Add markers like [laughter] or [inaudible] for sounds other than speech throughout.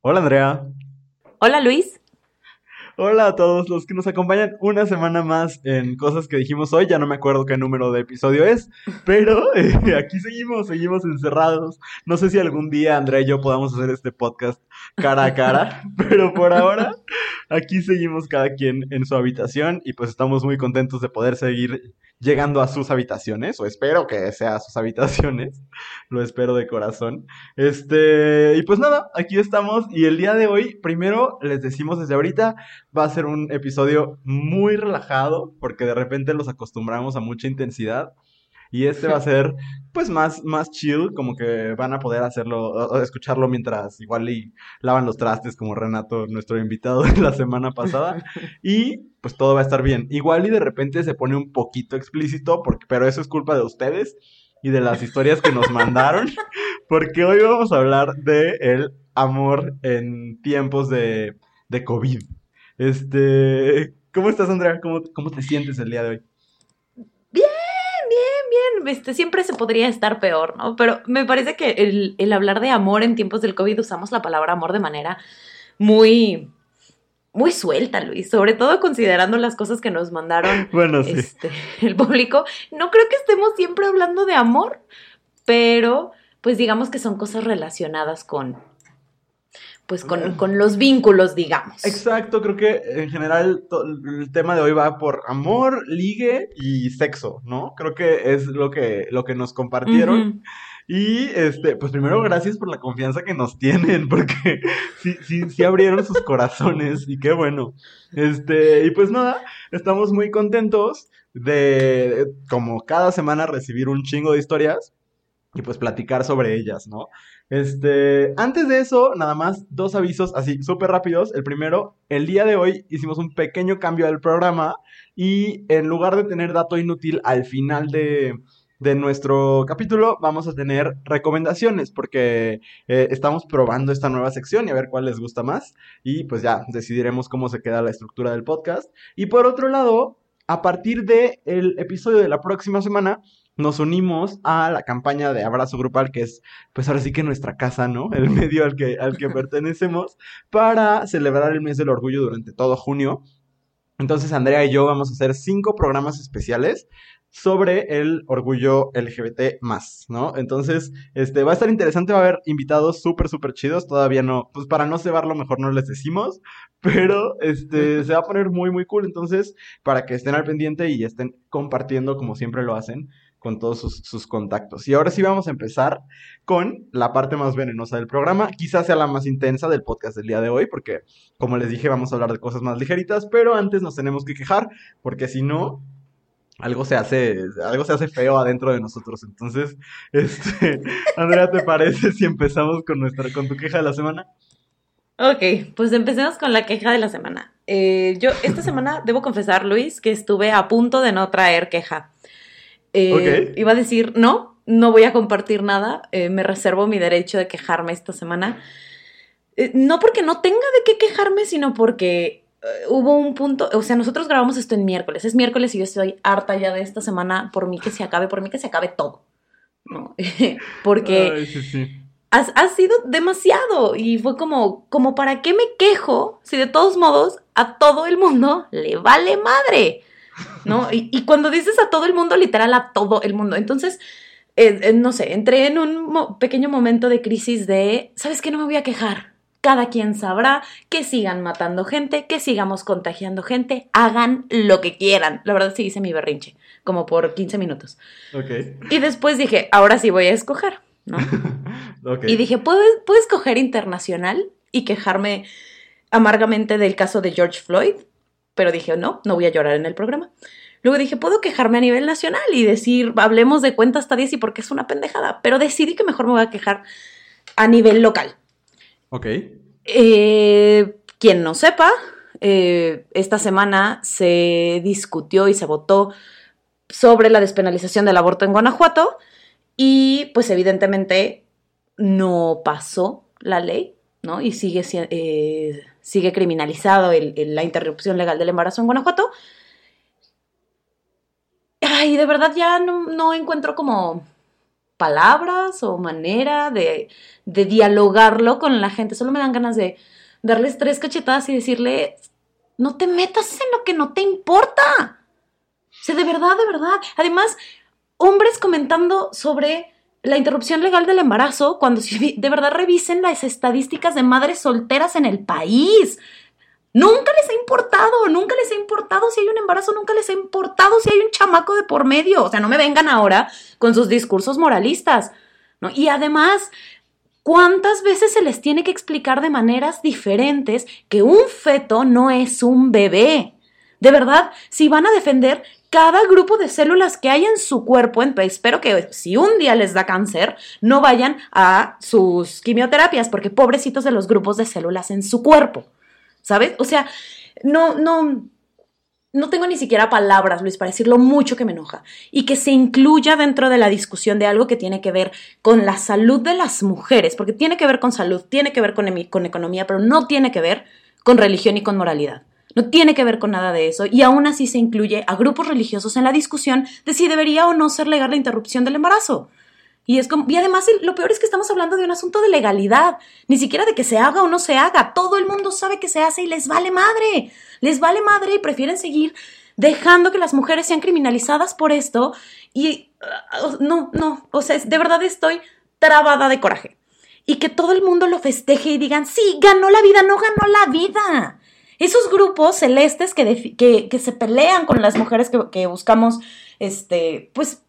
Hola Andrea. Hola Luis. Hola a todos los que nos acompañan una semana más en cosas que dijimos hoy. Ya no me acuerdo qué número de episodio es, pero [laughs] eh, aquí seguimos, seguimos encerrados. No sé si algún día Andrea y yo podamos hacer este podcast cara a cara, [laughs] pero por ahora aquí seguimos cada quien en su habitación y pues estamos muy contentos de poder seguir llegando a sus habitaciones, o espero que sea a sus habitaciones, [laughs] lo espero de corazón. Este, y pues nada, aquí estamos y el día de hoy, primero les decimos desde ahorita, va a ser un episodio muy relajado, porque de repente los acostumbramos a mucha intensidad. Y este va a ser, [laughs] pues, más, más chill, como que van a poder hacerlo, escucharlo mientras igual y lavan los trastes, como Renato, nuestro invitado de la semana pasada. [laughs] Y pues todo va a estar bien. Igual y de repente se pone un poquito explícito, porque, pero eso es culpa de ustedes y de las historias que nos mandaron, [laughs] porque hoy vamos a hablar de el amor en tiempos de, de COVID. Este, ¿cómo estás, Andrea? ¿Cómo, ¿Cómo te sientes el día de hoy? este, siempre se podría estar peor, ¿no? Pero me parece que el, el hablar de amor en tiempos del COVID usamos la palabra amor de manera muy, muy suelta, Luis, sobre todo considerando las cosas que nos mandaron [laughs] bueno, sí. este, el público. No creo que estemos siempre hablando de amor, pero pues digamos que son cosas relacionadas con, pues con, con, los vínculos, digamos. Exacto, creo que en general el tema de hoy va por amor, ligue y sexo, ¿no? Creo que es lo que, lo que nos compartieron. Uh -huh. Y este, pues primero gracias por la confianza que nos tienen, [laughs] porque sí, sí, sí abrieron sus corazones y qué bueno. Este, y pues nada, estamos muy contentos de, como cada semana, recibir un chingo de historias y pues platicar sobre ellas, ¿no? Este, antes de eso, nada más dos avisos así súper rápidos. El primero, el día de hoy hicimos un pequeño cambio del programa y en lugar de tener dato inútil al final de, de nuestro capítulo, vamos a tener recomendaciones porque eh, estamos probando esta nueva sección y a ver cuál les gusta más y pues ya decidiremos cómo se queda la estructura del podcast. Y por otro lado, a partir del el episodio de la próxima semana, nos unimos a la campaña de abrazo grupal, que es, pues ahora sí que nuestra casa, ¿no? El [laughs] medio al que, al que pertenecemos, para celebrar el mes del orgullo durante todo junio. Entonces, Andrea y yo vamos a hacer cinco programas especiales sobre el orgullo LGBT ¿no? Entonces, este, va a estar interesante, va a haber invitados súper, súper chidos, todavía no, pues para no cebarlo mejor no les decimos, [laughs] pero este, [laughs] se va a poner muy, muy cool, entonces, para que estén al pendiente y estén compartiendo como siempre lo hacen, con todos sus, contactos. Y ahora sí vamos a empezar con la parte más venenosa del programa, quizás sea la más intensa del podcast del día de hoy, porque como les dije vamos a hablar de cosas más ligeritas, pero antes nos tenemos que quejar, porque si no, algo se hace, algo se hace feo adentro de nosotros. Entonces, [laughs] este, Andrea, ¿te parece si empezamos con nuestra, con tu queja de la semana? Ok, pues empecemos con la queja de la semana. Eh, yo esta semana debo confesar, Luis, que estuve a punto de no traer queja. Eh, okay. Iba a decir, no, no voy a compartir nada, eh, me reservo mi derecho de quejarme esta semana. Eh, no porque no tenga de qué quejarme, sino porque hubo un punto, o sea, nosotros grabamos esto en miércoles, es miércoles y yo estoy harta ya de esta semana, por mí que se acabe, por mí que se acabe todo, ¿no? [laughs] porque Ay, sí, sí. Sido demasiado y fue como, como, ¿para qué me quejo si de todos modos a todo el mundo le vale madre? ¿No? Y, y, cuando dices a todo el mundo, literal a todo el mundo. Entonces, eh, eh, no sé, entré en un mo pequeño momento de crisis de, ¿sabes qué? No me voy a quejar. Cada quien sabrá que sigan matando gente, que sigamos contagiando gente, hagan lo que quieran. La verdad sí hice mi berrinche, como por 15 minutos. Okay. Y después dije, ahora sí voy a escoger, ¿no? [laughs] okay. Y dije, ¿puedo, ¿puedo escoger internacional y quejarme amargamente del caso de George Floyd? Pero dije, no, no voy a llorar en el programa. Luego dije, puedo quejarme a nivel nacional y decir, hablemos de cuenta hasta 10 y porque es una pendejada, pero decidí que mejor me voy a quejar a nivel local. Ok. Eh, quien no sepa, eh, esta semana se discutió y se votó sobre la despenalización del aborto en Guanajuato y pues evidentemente no pasó la ley, ¿no? Y sigue eh, sigue criminalizado el, la interrupción legal del embarazo en Guanajuato. Ay, de verdad ya no, no encuentro como palabras o manera de, de dialogarlo con la gente. Solo me dan ganas de darles tres cachetadas y decirle, no te metas en lo que no te importa. O sea, de verdad, de verdad. Además, hombres comentando sobre la interrupción legal del embarazo cuando de verdad revisen las estadísticas de madres solteras en el país. Nunca les ha importado, nunca les ha importado si hay un embarazo, nunca les ha importado si hay un chamaco de por medio. O sea, no me vengan ahora con sus discursos moralistas. ¿no? Y además, ¿cuántas veces se les tiene que explicar de maneras diferentes que un feto no es un bebé? De verdad, si van a defender cada grupo de células que hay en su cuerpo, espero que si un día les da cáncer, no vayan a sus quimioterapias, porque pobrecitos de los grupos de células en su cuerpo. ¿sabes? O sea, no, no, no tengo ni siquiera palabras, Luis, para decir lo mucho que me enoja. Y que se incluya dentro de la discusión de algo que tiene que ver con la salud de las mujeres, porque tiene que ver con salud, tiene que ver con, con economía, pero no tiene que ver con religión y con moralidad. No tiene que ver con nada de eso. Y aún así se incluye a grupos religiosos en la discusión de si debería o no ser legal la interrupción del embarazo. Y, es como, y además lo peor es que estamos hablando de un asunto de legalidad, ni siquiera de que se haga o no se haga. Todo el mundo sabe que se hace y les vale madre. Les vale madre y prefieren seguir dejando que las mujeres sean criminalizadas por esto. Y uh, no, no, o sea, de verdad estoy trabada de coraje. Y que todo el mundo lo festeje y digan, sí, ganó la vida, no ganó la vida. Esos grupos celestes que, que, se pelean con las mujeres que, que buscamos, este, pues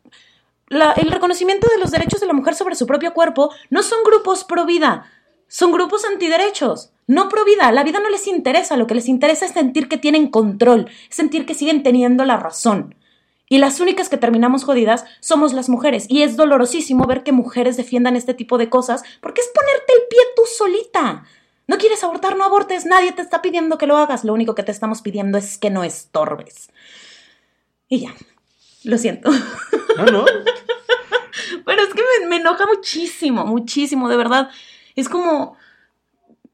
el reconocimiento de los derechos de la mujer sobre su propio cuerpo no son grupos pro vida, son grupos antiderechos. No pro vida, la vida no les interesa, lo que les interesa es sentir que tienen control, sentir que siguen teniendo la razón. Y las únicas que terminamos jodidas somos las mujeres. Y es dolorosísimo ver que mujeres defiendan este tipo de cosas porque es ponerte el pie tú solita. No quieres abortar, no abortes, nadie te está pidiendo que lo hagas, lo único que te estamos pidiendo es que no estorbes. Y ya, lo siento. No, no. [laughs] Pero es que me, enoja muchísimo, muchísimo, de verdad. Es como,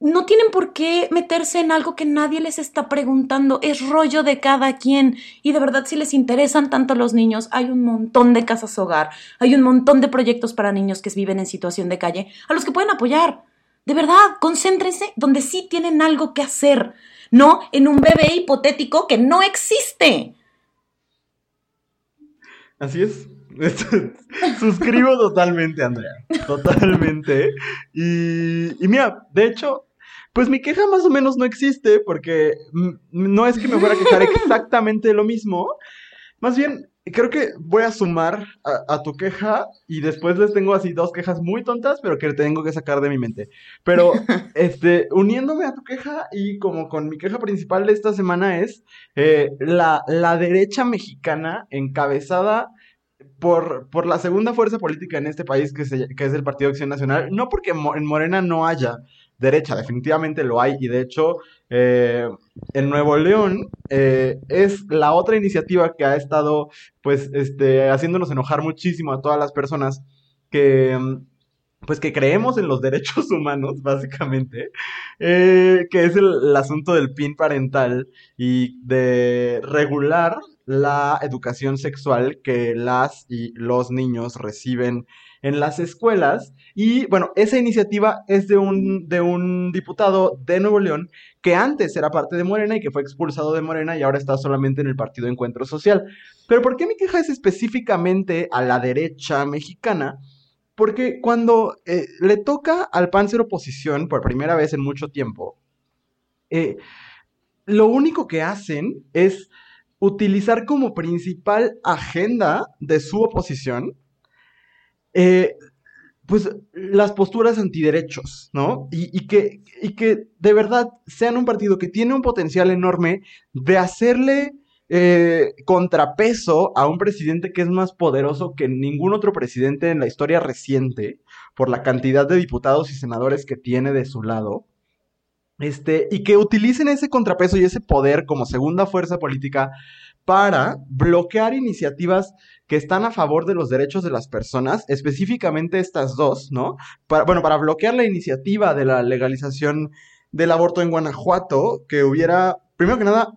no tienen por qué meterse en algo que nadie les está preguntando, es rollo de cada quien. Y de verdad, si les interesan tanto los niños, hay un montón de casas hogar, hay un montón de proyectos para niños que viven en situación de calle, a los que pueden apoyar. De verdad, concéntrense donde sí tienen algo que hacer, no en un bebé hipotético que no existe. Así es. [laughs] Suscribo totalmente, Andrea. Totalmente. Y, y mira, de hecho, pues mi queja más o menos no existe porque no es que me fuera a quejar exactamente lo mismo. Más bien, creo que voy a sumar a, tu queja y después les tengo así dos quejas muy tontas, pero que tengo que sacar de mi mente. Pero, [laughs] este, uniéndome a tu queja y como con mi queja principal de esta semana es eh, la, la derecha mexicana encabezada por, por la segunda fuerza política en este país, que, es el Partido Acción Nacional, no porque en Morena no haya derecha, definitivamente lo hay, y de hecho, eh, en Nuevo León eh, es la otra iniciativa que ha estado, pues, este, haciéndonos enojar muchísimo a todas las personas que pues que creemos en los [laughs] derechos humanos, básicamente, eh, que es el, asunto del PIN parental y de regular la educación sexual que las y los niños reciben en las escuelas. Y bueno, esa iniciativa es de un, de un diputado de Nuevo León que antes era parte de Morena y que fue expulsado de Morena y ahora está solamente en el Partido Encuentro Social. Pero ¿por qué mi queja es específicamente a la derecha mexicana? Porque cuando eh, le toca al PAN ser oposición por primera vez en mucho tiempo, eh, lo único que hacen es utilizar como principal agenda de su oposición, eh, pues las posturas antiderechos, ¿no? Y, que, y que de verdad sean un partido que tiene un potencial enorme de hacerle eh, contrapeso a un presidente que es más poderoso que ningún otro presidente en la historia reciente por la cantidad de diputados y senadores que tiene de su lado. Este, y que utilicen ese contrapeso y ese poder como segunda fuerza política para bloquear iniciativas que están a favor de los derechos de las personas, específicamente estas dos, ¿no? Para, bueno, para bloquear la iniciativa de la legalización del aborto en Guanajuato, que hubiera, primero que nada,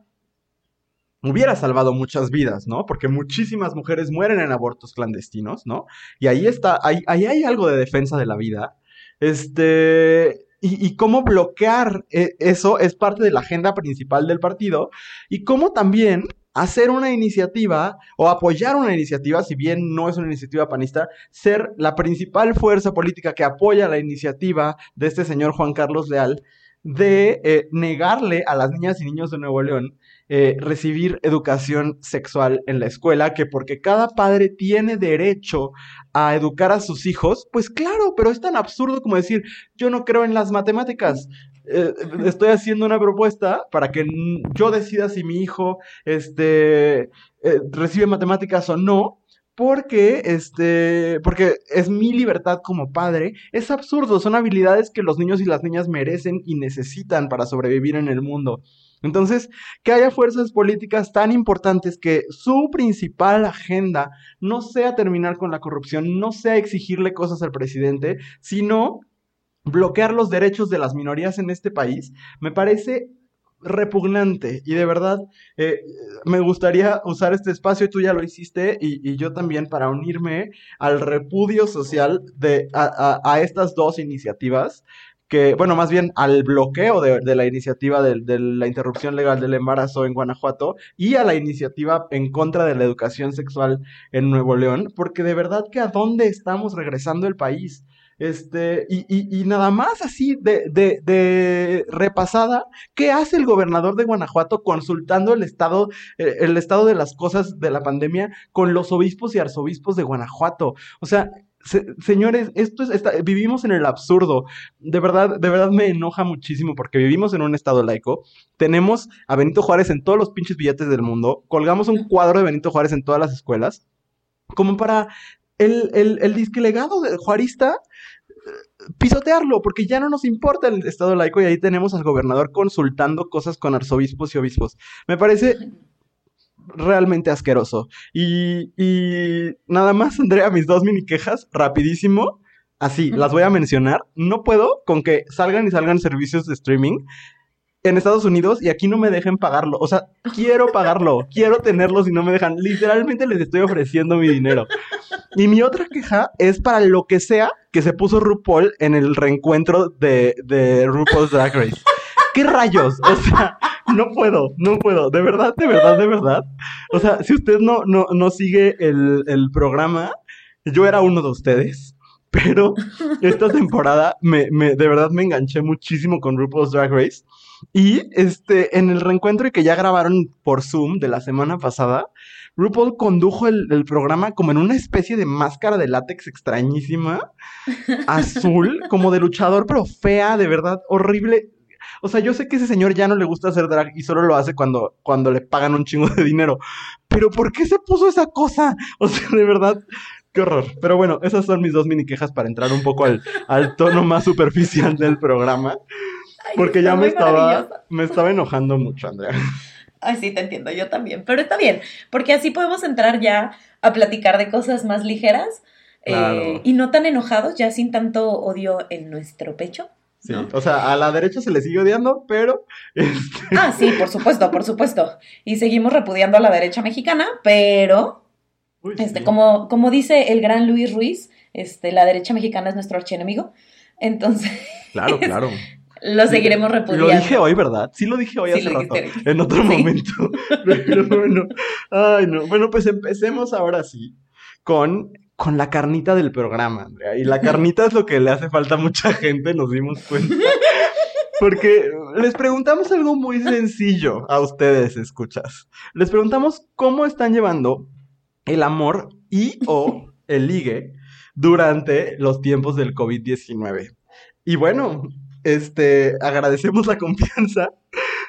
hubiera salvado muchas vidas, ¿no? Porque muchísimas mujeres mueren en abortos clandestinos, ¿no? Y ahí está, ahí, hay algo de defensa de la vida. Este, y, cómo bloquear eh, eso es parte de la agenda principal del partido y cómo también hacer una iniciativa o apoyar una iniciativa, si bien no es una iniciativa panista, ser la principal fuerza política que apoya la iniciativa de este señor Juan Carlos Leal de eh, negarle a las niñas y niños de Nuevo León eh, recibir educación sexual en la escuela, que porque cada padre tiene derecho a educar a sus hijos, pues claro, pero es tan absurdo como decir, yo no creo en las matemáticas. Eh, estoy haciendo una propuesta para que yo decida si mi hijo este, eh, recibe matemáticas o no, porque este porque es mi libertad como padre. Es absurdo son habilidades que los niños y las niñas merecen y necesitan para sobrevivir en el mundo. Entonces, que haya fuerzas políticas tan importantes que su principal agenda no sea terminar con la corrupción, no sea exigirle cosas al presidente, sino bloquear los derechos de las minorías en este país, me parece repugnante y de verdad eh, me gustaría usar este espacio, tú ya lo hiciste y, yo también para unirme al repudio social de, a estas dos iniciativas que, bueno, más bien al bloqueo de, la iniciativa de, la interrupción legal del embarazo en Guanajuato y a la iniciativa en contra de la educación sexual en Nuevo León, porque de verdad que a dónde estamos regresando el país. Este, y, y, y nada más así de, de, de, repasada, ¿qué hace el gobernador de Guanajuato consultando el estado, eh, el estado de las cosas de la pandemia con los obispos y arzobispos de Guanajuato? O sea, señores, esto es, vivimos en el absurdo. De verdad, de verdad me enoja muchísimo porque vivimos en un estado laico. Tenemos a Benito Juárez en todos los pinches billetes del mundo. Colgamos un cuadro de Benito Juárez en todas las escuelas. Como para el, el, el disque legado de juarista eh, pisotearlo, porque ya no nos importa el estado laico y ahí tenemos al gobernador consultando cosas con arzobispos y obispos. Me parece realmente asqueroso. Y, y nada más, Andrea, mis dos mini quejas, rapidísimo. Así, las voy a mencionar. No puedo con que salgan y salgan servicios de streaming en Estados Unidos y aquí no me dejen pagarlo. O sea, quiero pagarlo, [laughs] quiero tenerlos y no me dejan. Literalmente les estoy ofreciendo mi dinero. Y mi otra queja es para lo que sea que se puso RuPaul en el reencuentro de, de RuPaul's Drag Race. ¿Qué rayos? O sea, no puedo, no puedo. De verdad, de verdad, de verdad. O sea, si usted no, no, no sigue el, el programa, yo era uno de ustedes. Pero esta temporada me, me, de verdad me enganché muchísimo con RuPaul's Drag Race. Y este, en el reencuentro que ya grabaron por Zoom de la semana pasada, RuPaul condujo el, el, programa como en una especie de máscara de látex extrañísima, [laughs] azul, como de luchador, pero fea, de verdad, horrible. O sea, yo sé que ese señor ya no le gusta hacer drag y solo lo hace cuando, cuando le pagan un chingo de dinero. Pero ¿por qué se puso esa cosa? O sea, de verdad, qué horror. Pero bueno, esas son mis dos mini quejas para entrar un poco al, al tono más superficial del programa. Porque ya me estaba, me estaba enojando mucho, Andrea. Ay, sí, te entiendo, yo también. Pero está bien, porque así podemos entrar ya a platicar de cosas más ligeras eh, y no tan enojados, ya sin tanto odio en nuestro pecho. Sí, o sea, a la derecha se le sigue odiando, pero... Este, ah, sí, por supuesto, por supuesto. Y seguimos repudiando a la derecha mexicana, pero... este, como, como dice el gran Luis Ruiz, este, la derecha mexicana es nuestro archienemigo. Entonces... Claro, claro. [laughs] Lo seguiremos repudiando. Lo dije hoy, ¿verdad? Sí lo dije hoy hace rato. En otro momento. [laughs] Pero bueno. Ay, no. Bueno, pues empecemos ahora sí con con la carnita del programa, Andrea. Y la [laughs] carnita es lo que le hace falta a mucha gente, nos dimos cuenta. [laughs] Porque les preguntamos algo muy sencillo a ustedes, escuchas. Les preguntamos cómo están llevando el amor y o el ligue durante los tiempos del COVID-19. Y bueno, este, agradecemos la confianza.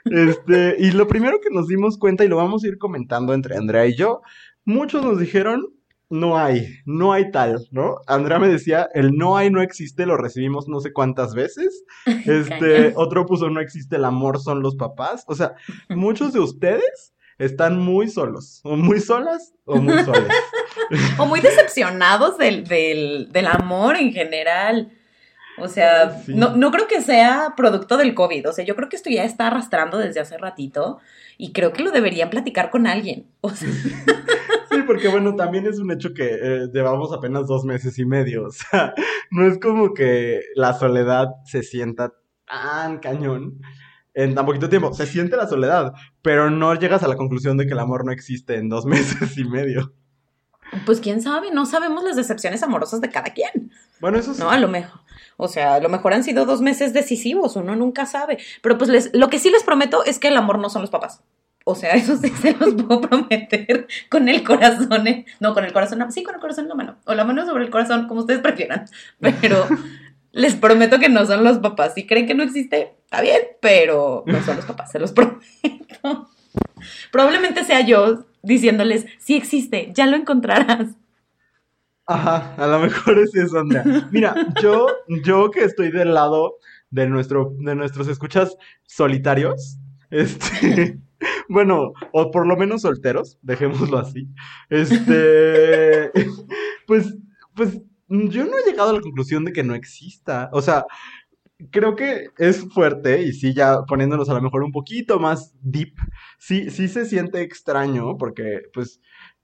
Este, y lo primero que nos dimos cuenta, y lo vamos a ir comentando entre Andrea y yo, muchos nos dijeron no hay, no hay tal, ¿no? Andrea me decía, el no hay no existe, lo recibimos no sé cuántas veces. [laughs] Este, otro puso, no existe el amor, son los papás. O sea, [laughs] muchos de ustedes están muy solos, o muy solas, o muy soles. [laughs] o muy decepcionados del, del, del amor en general. O sea, no, no creo que sea producto del COVID. O sea, yo creo que esto ya está arrastrando desde hace ratito y creo que lo deberían platicar con alguien. [laughs] Sí, porque bueno, también es un hecho que eh, llevamos apenas dos meses y medio. [laughs] O sea, no es como que la soledad se sienta tan cañón en tan poquito tiempo. Se siente la soledad, pero no llegas a la conclusión de que el amor no existe en dos [laughs] meses y medio. Pues quién sabe, no sabemos las decepciones amorosas de cada quien. Bueno, eso sí. No, a lo mejor. O sea, a lo mejor han sido dos meses decisivos, uno nunca sabe. Pero pues les, lo que sí les prometo es que el amor no son los papás. O sea, [laughs] eso sí se los puedo prometer con el corazón. ¿eh? No, con el corazón. Sí, con el corazón en la mano. O la mano sobre el corazón, como ustedes prefieran. [laughs] Pero les prometo que no son los papás. Si creen que no existe, está bien, pero no son los papás, se los [laughs] prometo. Probablemente sea yo diciéndoles, sí existe, ya lo encontrarás. Ajá, a lo mejor es eso, Andrea. Mira, yo, yo que estoy del lado de, nuestro, de nuestros escuchas solitarios, este, [laughs] bueno, o por lo menos solteros, dejémoslo así, este, [laughs] pues, pues yo no he llegado a la conclusión de que no exista. O sea, creo que es fuerte y sí, ya poniéndonos a lo mejor un poquito más deep, sí, sí se siente extraño porque pues,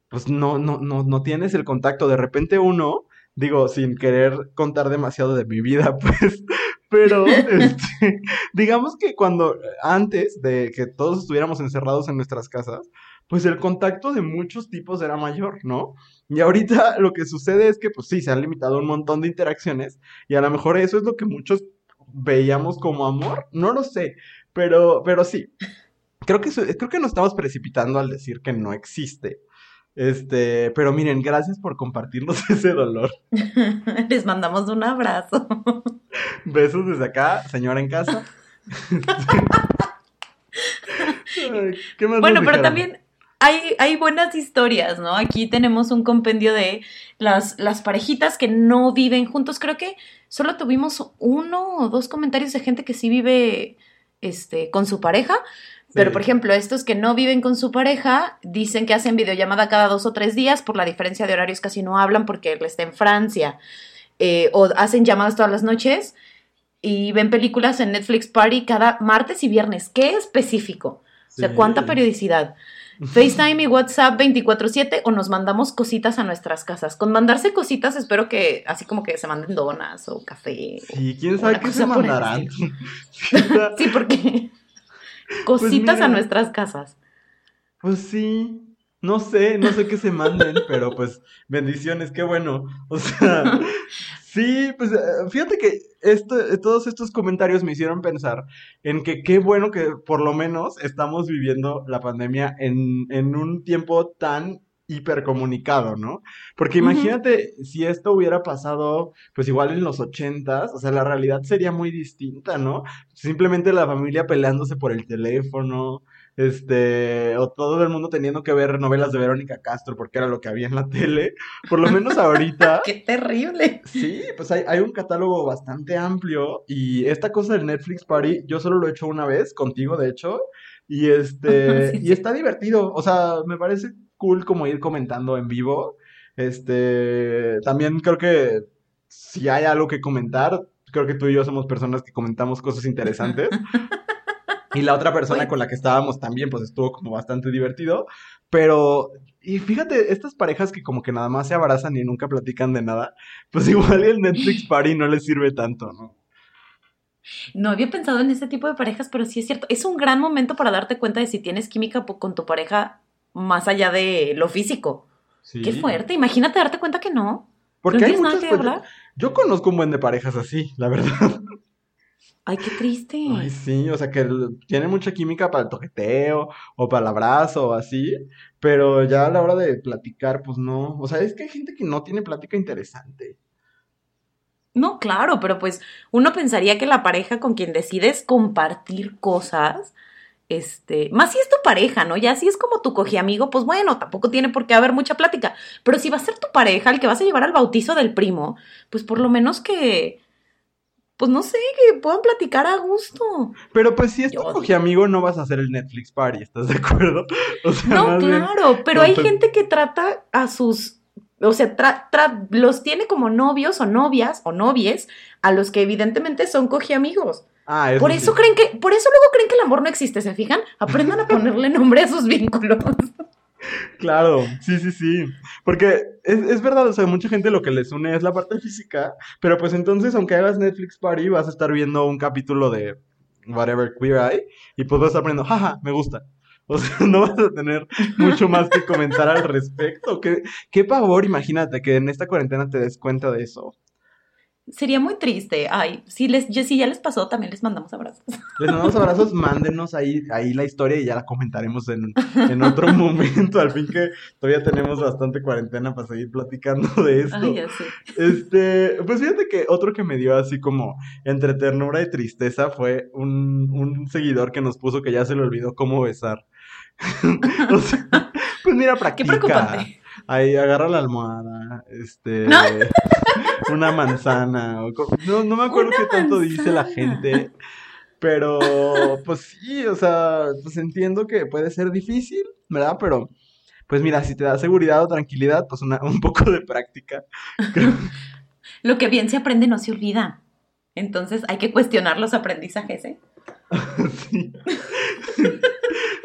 pues no, no, no, no tienes el contacto. De repente uno, digo, sin querer contar demasiado de mi vida, [laughs] pues, pero [laughs] este, digamos que cuando antes de que todos estuviéramos encerrados en nuestras casas, pues el contacto de muchos tipos era mayor, ¿no? Y ahorita lo que sucede es que, pues sí, se han limitado un montón de interacciones y a lo mejor eso es lo que muchos veíamos como amor, no lo sé, pero, pero sí, creo que, creo que nos estamos precipitando al decir que no existe. Este, pero miren, gracias por compartirnos [laughs] ese dolor. [laughs] Les mandamos un abrazo. Besos desde acá, señora en casa. [laughs] bueno, pero también hay, buenas historias, ¿no? Aquí tenemos un compendio de las, las parejitas que no viven juntos. Creo que solo tuvimos uno o dos comentarios de gente que sí vive este, con su pareja. Pero, por ejemplo, estos que no viven con su pareja dicen que hacen videollamada cada dos o tres días, por la diferencia de horarios casi no hablan porque él está en Francia. Eh, o hacen llamadas todas las noches y ven películas en Netflix Party cada martes y viernes. ¿Qué específico? O sea, ¿cuánta periodicidad? FaceTime y WhatsApp 24/7 o nos mandamos cositas a nuestras casas. Con mandarse cositas espero que así como que se manden donas o café. Sí, quién sabe qué se mandarán. [laughs] [laughs] sí, porque pues cositas a nuestras casas. Pues sí, no sé, no sé qué se manden, pero pues bendiciones, qué bueno. O sea, [laughs] Sí, pues eh, fíjate que esto, todos estos comentarios me hicieron pensar en que qué bueno que por lo menos estamos viviendo la pandemia en, en un tiempo tan hipercomunicado, ¿no? Porque imagínate si esto hubiera pasado, pues igual en los ochentas, o sea, la realidad sería muy distinta, ¿no? Simplemente la familia peleándose por el teléfono, este, o todo el mundo teniendo que ver novelas de Verónica Castro porque era lo que había en la tele, por lo menos ahorita. [laughs] ¡Qué terrible! Sí, pues hay, hay, un catálogo bastante amplio y esta cosa del Netflix Party, yo solo lo he hecho una vez, contigo de hecho, y [laughs] este, y está divertido, o sea, me parece cool como ir comentando en vivo, este, también creo que si hay algo que comentar, creo que tú y yo somos personas que comentamos cosas interesantes. [laughs] Y la otra persona con la que estábamos también, pues estuvo como bastante divertido. Pero, y fíjate, estas parejas que como que nada más se abrazan y nunca platican de nada, pues [laughs] igual el Netflix Party no les sirve tanto, ¿no? No había pensado en ese tipo de parejas, pero sí es cierto. Es un gran momento para darte cuenta de si tienes química con tu pareja más allá de lo físico. Qué fuerte. Imagínate darte cuenta que no. Porque hay muchas nada Yo conozco un buen de parejas así, la verdad. Ay, qué triste. Ay, sí, o sea que tiene mucha química para el toqueteo o para el abrazo o así, pero ya a la hora de platicar, pues no. O sea, es que hay gente que no tiene plática interesante. No, claro, pero pues uno pensaría que la pareja con quien decides compartir cosas, este, más si es tu pareja, ¿no? Ya si es como tu amigo, pues bueno, tampoco tiene por qué haber mucha plática. Pero si va a ser tu pareja el que vas a llevar al bautizo del primo, pues por lo menos que pues no sé, que puedan platicar a gusto. Pero pues si es tu amigo, no vas a hacer el Netflix party, ¿estás de acuerdo? [laughs] no, claro, pero hay gente que trata a sus o sea, los tiene como novios o novias o novies a los que evidentemente son amigos. Ah, por eso creen que, por eso luego creen que el amor no existe, ¿se fijan? Aprendan a [laughs] ponerle nombre a sus vínculos. Claro, sí, sí, sí. Porque es, es, verdad, o sea, mucha gente lo que les une es la parte física, pero pues entonces, aunque hagas Netflix Party, vas a estar viendo un capítulo de whatever Queer Eye y pues vas a estar poniendo, jaja, me gusta. O sea, [laughs] no vas a tener mucho más que comentar al respecto. ¿Qué, qué pavor, imagínate que en esta cuarentena te des cuenta de eso. Sería muy triste. Ay, si, les, si ya les pasó, también les mandamos abrazos. Les mandamos abrazos, mándenos ahí, ahí la historia y ya la comentaremos en, en otro [laughs] momento. Al fin que todavía tenemos bastante cuarentena para seguir platicando de esto. Ay, ya sé. Este, pues fíjate que otro que me dio así como entre ternura y tristeza fue un, un seguidor que nos puso que ya se le olvidó cómo besar. [laughs] pues mira, practica. Qué preocupante. Ahí agarra la almohada, este, [laughs] una manzana, no, no me acuerdo qué tanto dice la gente, pero pues sí, o sea, pues entiendo que puede ser difícil, ¿verdad? Pero pues mira, si te da seguridad o tranquilidad, pues un poco de práctica. [laughs] Lo que bien se aprende no se olvida. Entonces hay que cuestionar los aprendizajes, ¿eh? [laughs] sí.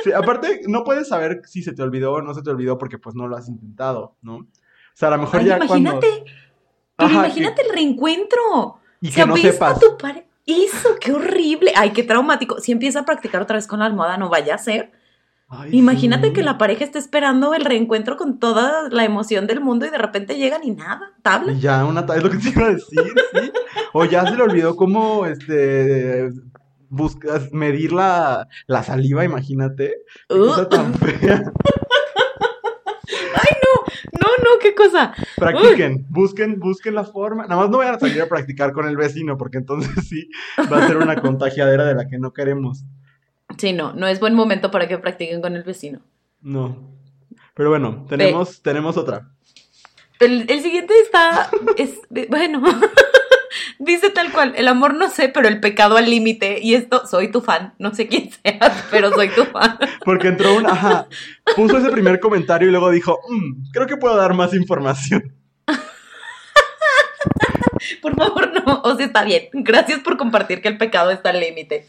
Sí, aparte, no puedes saber si se te olvidó o no se te olvidó porque pues no lo has intentado, ¿no? O sea, a lo mejor ya imagínate, Pero imagínate el reencuentro. Y que no sepas. tu pareja. Eso, qué horrible. Ay, qué traumático. Si empieza a practicar otra vez con la almohada, no vaya a ser. Imagínate que la pareja esté esperando el reencuentro con toda la emoción del mundo y de repente llegan y nada, tabla. Ya, una tabla, es lo que te iba a decir, sí. O ya se le olvidó cómo este buscas medir la, la saliva, imagínate. Qué cosa tan fea. Ay, no, no, no, qué cosa. Practiquen, busquen, busquen la forma. Nada más no vayan a salir a practicar con el vecino, porque entonces [laughs] sí va a ser una contagiadera de la que no queremos. Sí, no, no es buen momento para que practiquen con el vecino. No. Pero bueno, tenemos, tenemos otra. El, el siguiente está. Es, bueno. [laughs] [laughs] Dice tal cual, el amor no sé, pero el pecado al límite. Y esto, soy tu fan. No sé quién seas, [laughs] pero soy tu fan. [laughs] Porque entró un, ajá, puso ese primer comentario y luego dijo, mm, creo que puedo dar más información. Por favor, no. O sea, está bien. Gracias por compartir que el pecado está al límite.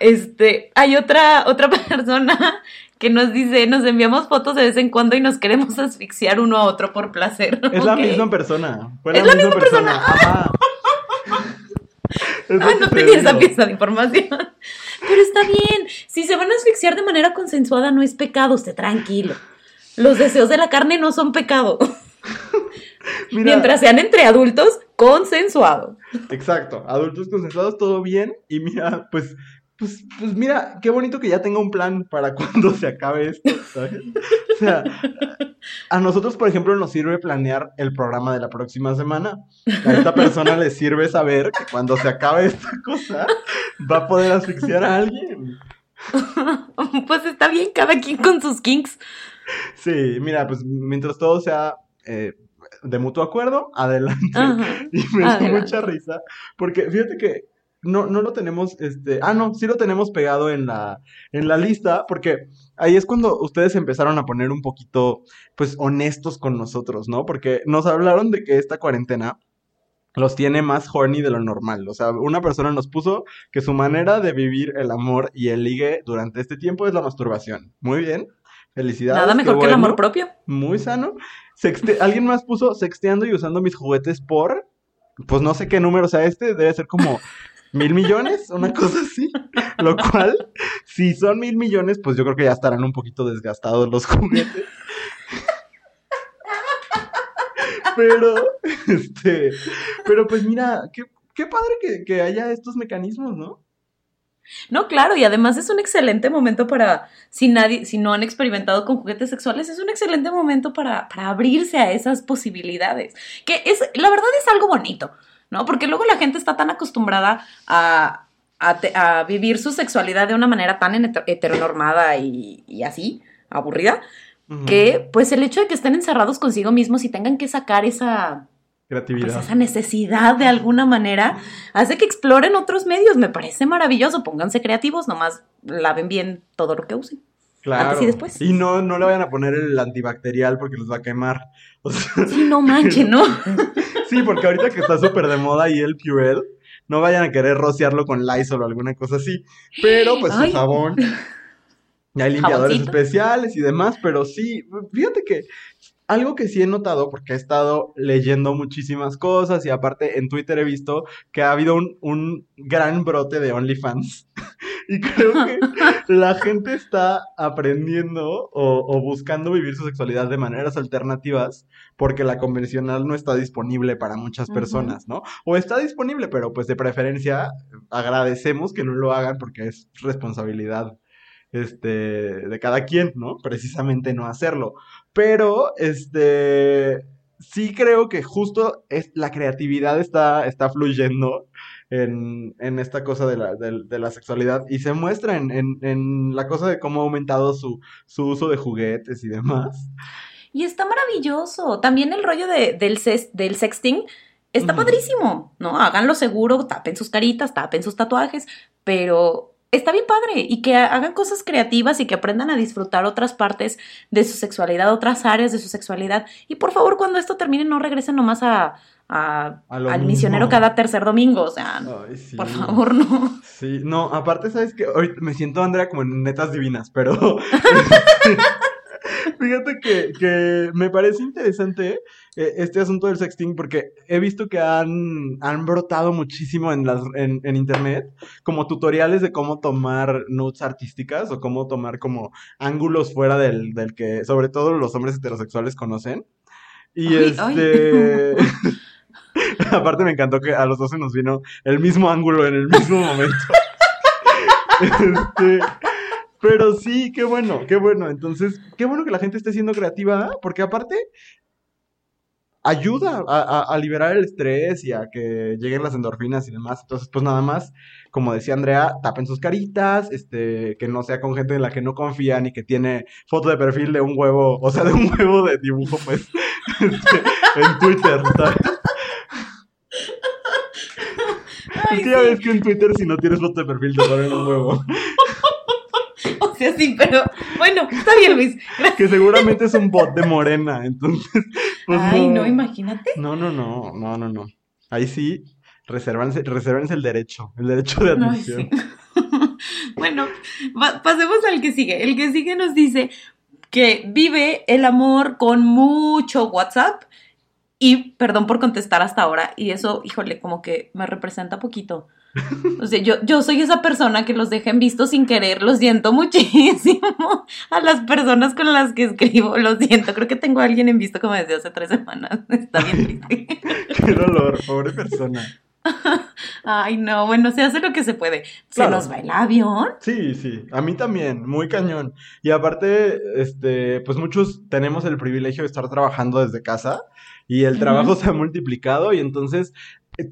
Este, hay otra, otra persona que nos dice, nos enviamos fotos de vez en cuando y nos queremos asfixiar uno a otro por placer. Es la misma persona. es la misma, persona. Ajá. Ah, no tenía esa pieza de información. Pero está bien. Si se van a asfixiar de manera consensuada, no es pecado. Usted tranquilo. Los deseos de la carne no son pecado. [laughs] Mientras sean entre adultos, consensuado. Exacto. Adultos consensuados, todo bien. Y mira, pues pues, pues mira, qué bonito que ya tenga un plan para [laughs] cuando se acabe esto, ¿sabes? O sea, a nosotros, por ejemplo, nos sirve planear el programa de la próxima semana. A esta persona le sirve saber que cuando se acabe esta cosa, va a poder asfixiar a alguien. [laughs] Pues está bien, cada quien con sus kinks. Sí, mira, pues mientras todo sea eh, de mutuo acuerdo, adelante. [laughs] Y me da mucha risa, porque fíjate que no, no lo tenemos, este, ah, no, sí lo tenemos pegado en la, en la lista, porque ahí es cuando ustedes empezaron a poner un poquito, pues, honestos con nosotros, ¿no? Porque nos hablaron de que esta cuarentena los tiene más horny de lo normal. O sea, una persona nos puso que su manera de vivir el amor y el ligue durante este tiempo es la masturbación. Muy bien. Felicidades. Nada mejor que el amor propio. Muy sano. Alguien más puso sexteando y usando mis juguetes por. Pues no sé qué número sea este, debe ser como mil millones, una cosa así. Lo cual, si son mil millones, pues yo creo que ya estarán un poquito desgastados los juguetes. Pero, este, pero pues mira, qué, qué padre que, que haya estos mecanismos, ¿no? No, claro, y además es un excelente momento para, si nadie, si no han experimentado con juguetes sexuales, es un excelente momento para, para abrirse a esas posibilidades. Que es, la verdad es algo bonito. ¿No? Porque luego la gente está tan acostumbrada a, vivir su sexualidad de una manera tan heteronormada y, así, aburrida, que pues el hecho de que estén encerrados consigo mismos y tengan que sacar esa... Creatividad. Pues, esa necesidad de alguna manera hace que exploren otros medios. Me parece maravilloso. Pónganse creativos, nomás laven bien todo lo que usen. claro. antes y después. Y no, no le vayan a poner el antibacterial porque los va a quemar. sí, no manchen, ¿no? [laughs] sí, porque ahorita que está súper de moda y el Purell, no vayan a querer rociarlo con Lysol o alguna cosa así. Pero pues su jabón. Y hay limpiadores especiales y demás, pero sí, fíjate que algo que sí he notado, porque he estado leyendo muchísimas cosas y aparte en Twitter he visto que ha habido un, gran brote de OnlyFans. [laughs] y creo que [laughs] la gente está aprendiendo o, buscando vivir su sexualidad de maneras alternativas porque la convencional no está disponible para muchas personas, ¿no? O está disponible, pero pues de preferencia agradecemos que no lo hagan porque es responsabilidad este, de cada quien, ¿no? Precisamente no hacerlo. Pero, este, sí creo que justo es, la creatividad está, está fluyendo en, en esta cosa de la, de, la, sexualidad y se muestra en, en, la cosa de cómo ha aumentado su, su uso de juguetes y demás. Y está maravilloso. También el rollo de, del, del sexting está padrísimo, ¿no? Háganlo seguro, tapen sus caritas, tapen sus tatuajes, pero está bien padre y que hagan cosas creativas y que aprendan a disfrutar otras partes de su sexualidad, otras áreas de su sexualidad. Y por favor, cuando esto termine, no regresen nomás a, al misionero cada tercer domingo. O sea, por favor, no. Sí, no, aparte, ¿sabes que Hoy me siento, Andrea, como en netas divinas, pero... [laughs] [laughs] Fíjate que, me parece interesante este asunto del sexting porque he visto que han, han brotado muchísimo en, las, en, internet como tutoriales de cómo tomar notes artísticas o cómo tomar como ángulos fuera del, que sobre todo los hombres heterosexuales conocen. Y este... [laughs] Aparte me encantó que a los dos se nos vino el mismo ángulo en el mismo momento. [laughs] este... Pero sí, qué bueno, qué bueno. Entonces, qué bueno que la gente esté siendo creativa, porque aparte ayuda a, liberar el estrés y a que lleguen las endorfinas y demás. Entonces, pues nada más, como decía Andrea, tapen sus caritas, este, que no sea con gente en la que no confían y que tiene foto de perfil de un huevo, o sea, de un huevo de dibujo, pues, [laughs] este, en Twitter, ¿sabes? [laughs] es que ya ves que en Twitter si no tienes foto de perfil te ponen un huevo. Sí, pero bueno, está bien, Luis. Que seguramente es un bot de Morena, entonces. Pues Ay, no, imagínate. No, no, no, no, no, no. Ahí sí, resérvense, el derecho, el derecho de admisión. [laughs] bueno, pasemos al que sigue. El que sigue nos dice que vive el amor con mucho WhatsApp. Y perdón por contestar hasta ahora, y eso, híjole, como que me representa poquito. O sea, yo, yo soy esa persona que los deja en visto sin querer, lo siento muchísimo a las personas con las que escribo, lo siento, creo que tengo a alguien en visto como desde hace tres semanas, [laughs] está bien triste. [laughs] Qué dolor, pobre persona. Ay, no, bueno, se hace lo que se puede. ¿Se nos va el avión? Sí, sí, a mí también, muy cañón. Y aparte, este, pues muchos tenemos el privilegio de estar trabajando desde casa y el trabajo se ha multiplicado y entonces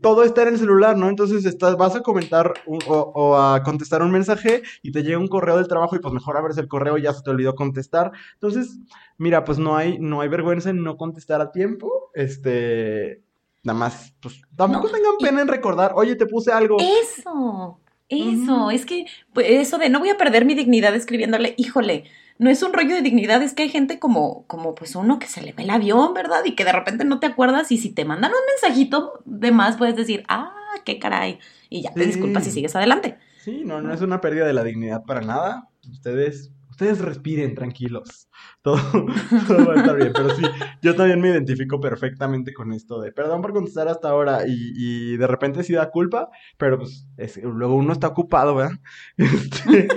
todo está en el celular, ¿no? Entonces estás, vas a comentar o, a contestar un mensaje y te llega un correo del trabajo y pues mejor abres el correo y ya se te olvidó contestar. Entonces, mira, pues no hay, no hay vergüenza en no contestar a tiempo. Este, nada más, pues tampoco tengan pena en recordar, oye, te puse algo. Eso, eso, es que pues, eso de no voy a perder mi dignidad escribiéndole, híjole, no es un rollo de dignidad, es que hay gente como, como pues uno que se le ve el avión, ¿verdad? Y que de repente no te acuerdas y si te mandan un mensajito de más puedes decir, ah, qué caray, y ya te disculpas y sigues adelante. Sí, no, no es una pérdida de la dignidad para nada. Ustedes, ustedes respiren tranquilos. [laughs] Todo, va a estar bien. Pero sí, yo también me identifico perfectamente con esto de perdón por contestar hasta ahora y, y de repente sí da culpa, pero pues luego uno está ocupado, ¿verdad? [laughs] Este,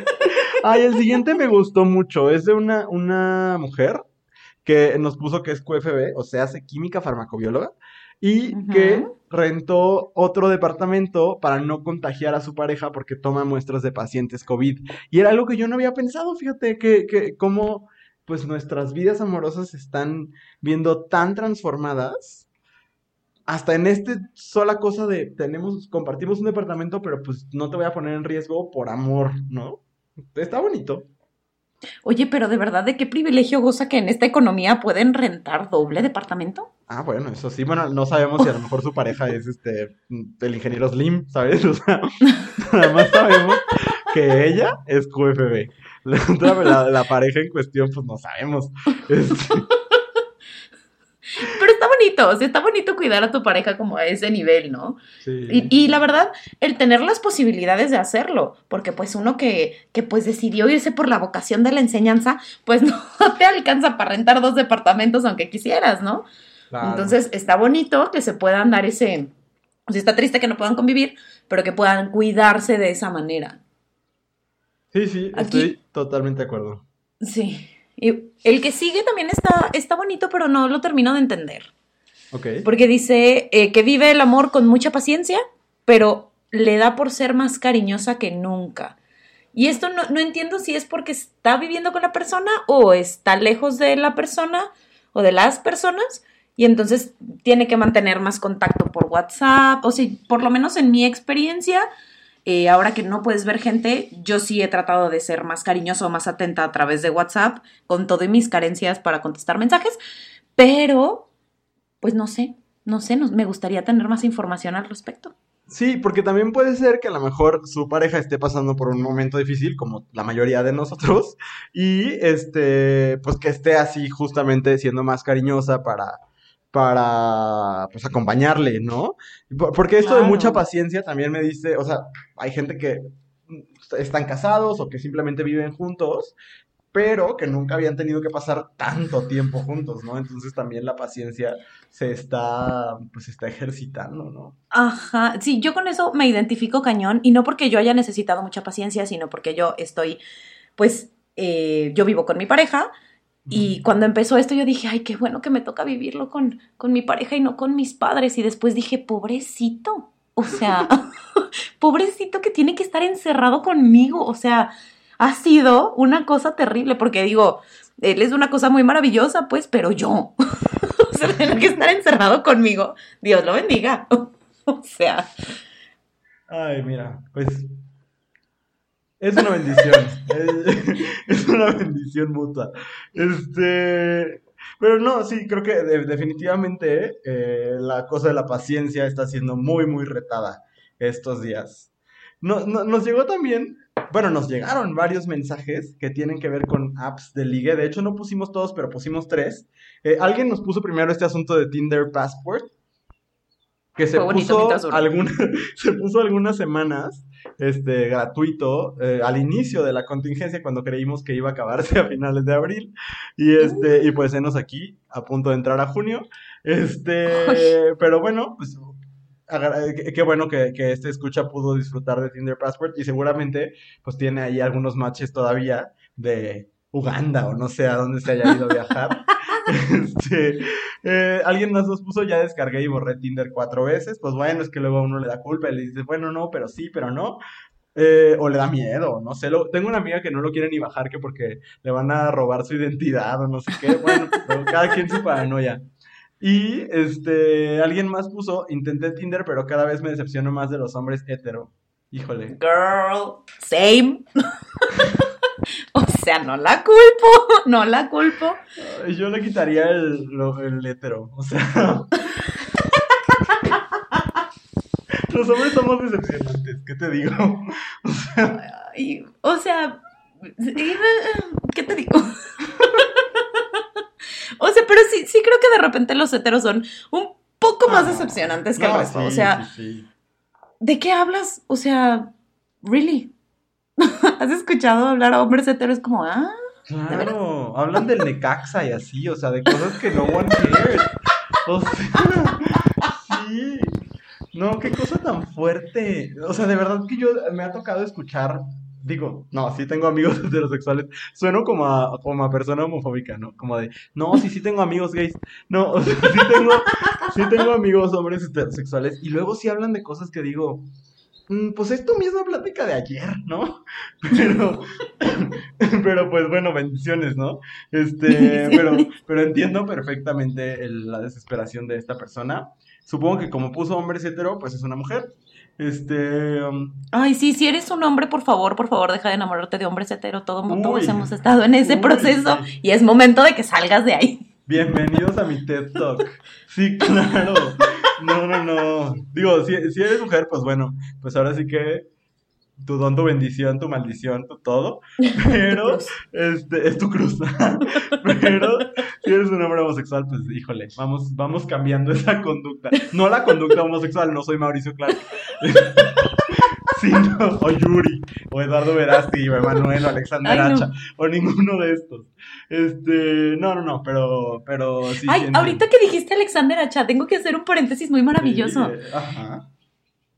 Ay, el siguiente me gustó mucho. Es de una, una mujer que nos puso que es QFB, o sea, hace química farmacobióloga, y que rentó otro departamento para no contagiar a su pareja porque toma muestras de pacientes COVID. Y era algo que yo no había pensado, fíjate, que, que cómo pues nuestras vidas amorosas se están viendo tan transformadas. Hasta en este sola cosa de tenemos, compartimos un departamento, pero pues no te voy a poner en riesgo por amor, ¿no? Está bonito. Oye, pero de verdad, ¿de qué privilegio goza que en esta economía pueden rentar doble departamento? Ah, bueno, eso sí, bueno, no sabemos si a lo mejor su pareja es este el ingeniero Slim, ¿sabes? [laughs] O sea, nada más sabemos. que ella es QFB. [laughs] La, la, pareja en cuestión, pues no sabemos. [laughs] Este, pero está bonito, o sea, está bonito cuidar a tu pareja como a ese nivel, ¿no? Sí. Y, la verdad, el tener las posibilidades de hacerlo, porque pues uno que, que pues decidió irse por la vocación de la enseñanza, pues [laughs] no te alcanza para rentar dos departamentos aunque quisieras, ¿no? Entonces está bonito que se puedan dar ese, o sea, está triste que no puedan convivir, pero que puedan cuidarse de esa manera. Sí, sí, estoy totalmente de acuerdo. Sí. Y el que sigue también está, está bonito, pero no lo termino de entender. Ok. Porque dice eh, que vive el amor con mucha paciencia, pero le da por ser más cariñosa que nunca. Y esto no, no entiendo si es porque está viviendo con la persona o está lejos de la persona o de las personas y entonces tiene que mantener más contacto por WhatsApp. O sea, por lo menos en mi experiencia, eh, ahora que no puedes ver gente, yo sí he tratado de ser más cariñoso, más atenta a través de WhatsApp, con todas mis carencias para contestar mensajes, pero, pues no sé, no sé, me gustaría tener más información al respecto. Sí, porque también puede ser que a lo mejor su pareja esté pasando por un momento difícil, como la mayoría de nosotros, y este, pues que esté así justamente siendo más cariñosa para, para pues acompañarle, ¿no? Porque esto de mucha paciencia también me dice, o sea, hay gente que están casados o que simplemente viven juntos, pero que nunca habían tenido que pasar tanto tiempo juntos, ¿no? Entonces también la paciencia se está, pues está ejercitando, ¿no? Ajá, sí, yo con eso me identifico cañón y no porque yo haya necesitado mucha paciencia, sino porque yo estoy, pues, eh, yo vivo con mi pareja, y cuando empezó esto yo dije, ay, qué bueno que me toca vivirlo con, con mi pareja y no con mis padres. Y después dije, pobrecito. O sea, [laughs] [laughs] pobrecito que tiene que estar encerrado conmigo. O sea, ha sido una cosa terrible porque digo, él es una cosa muy maravillosa, pues, pero yo, [laughs] o sea, tener que estar encerrado conmigo. Dios lo bendiga. o sea. Ay, mira, pues es una bendición. [laughs] es, una bendición mutua. Este. Pero no, sí, creo que definitivamente eh, la cosa de la paciencia está siendo muy, muy retada estos días. No, nos llegó también, bueno, nos llegaron varios mensajes que tienen que ver con apps de ligue. De hecho, no pusimos todos, pero pusimos tres. Eh, alguien nos puso primero este asunto de Tinder Passport, que se puso, [laughs] se puso algunas semanas este, gratuito eh, al inicio de la contingencia cuando creímos que iba a acabarse [laughs] a finales de abril. Y este y pues enos aquí a punto de entrar a junio. Este pero bueno pues qué bueno que, que, este escucha pudo disfrutar de Tinder Passport. Y seguramente pues tiene ahí algunos matches todavía de Uganda o no sé a dónde se haya ido a viajar [laughs] [laughs] este, eh, alguien más nos puso, ya descargué y borré Tinder cuatro veces. Pues bueno, es que luego a uno le da culpa y le dice, bueno, no, pero sí, pero no. Eh, o le da miedo, no sé. Lo, tengo una amiga que no lo quiere ni bajar que porque le van a robar su identidad o no sé qué. Bueno, [laughs] cada quien su paranoia. Y este, alguien más puso, intenté Tinder, pero cada vez me decepciono más de los hombres hetero. Híjole. Girl, same. [laughs] o sea, no la culpo, [laughs] no la culpo. Yo le quitaría el, el hetero, o sea. [laughs] Los hombres somos decepcionantes, ¿qué te digo? [laughs] O sea, ¿qué te digo? o sea, pero sí, sí creo que de repente los heteros son un poco más ah, decepcionantes que el resto. o sea, ¿de qué hablas? O sea, really. [laughs] ¿Has escuchado hablar a hombres heteros como, ah? Claro, hablan del Necaxa y así, o sea, de cosas que no one cares. O sea, [laughs] sí. No, qué cosa tan fuerte. O sea, de verdad que yo me ha tocado escuchar. Digo, no, sí tengo amigos [laughs] heterosexuales. Sueno como a, como persona homofóbica, ¿no? Como de, no, sí, sí tengo amigos gays. No, sí tengo, sí tengo amigos hombres heterosexuales. Y luego sí hablan de cosas que digo, pues es tu misma plática de ayer, ¿no? [laughs] Pero, [laughs] pero pues bueno, bendiciones, ¿no? Este, [laughs] pero, pero entiendo perfectamente la desesperación de esta persona. Supongo que como puso hombre hetero, pues es una mujer. Este. Um, Ay, sí, si eres un hombre, por favor, por favor, deja de enamorarte de hombres hetero. Todo, todos hemos estado en ese proceso y es momento de que salgas de ahí. Bienvenidos a mi TED Talk. Sí, claro. No, no, no. Digo, si, si eres mujer, pues bueno, pues ahora sí que tu don, tu bendición, tu maldición, tu todo, pero [laughs] este, es tu cruz. [laughs] pero si eres un hombre homosexual, pues híjole, vamos, vamos cambiando esa conducta. No la conducta homosexual, no soy Mauricio Clark. [laughs] o Yuri, o Eduardo Verasti, o Emanuel, o Alexander Hacha, o ninguno de estos. Este, no, no, no, pero, pero sí. Ay, ahorita que dijiste Alexander Hacha, tengo que hacer un paréntesis muy maravilloso. ajá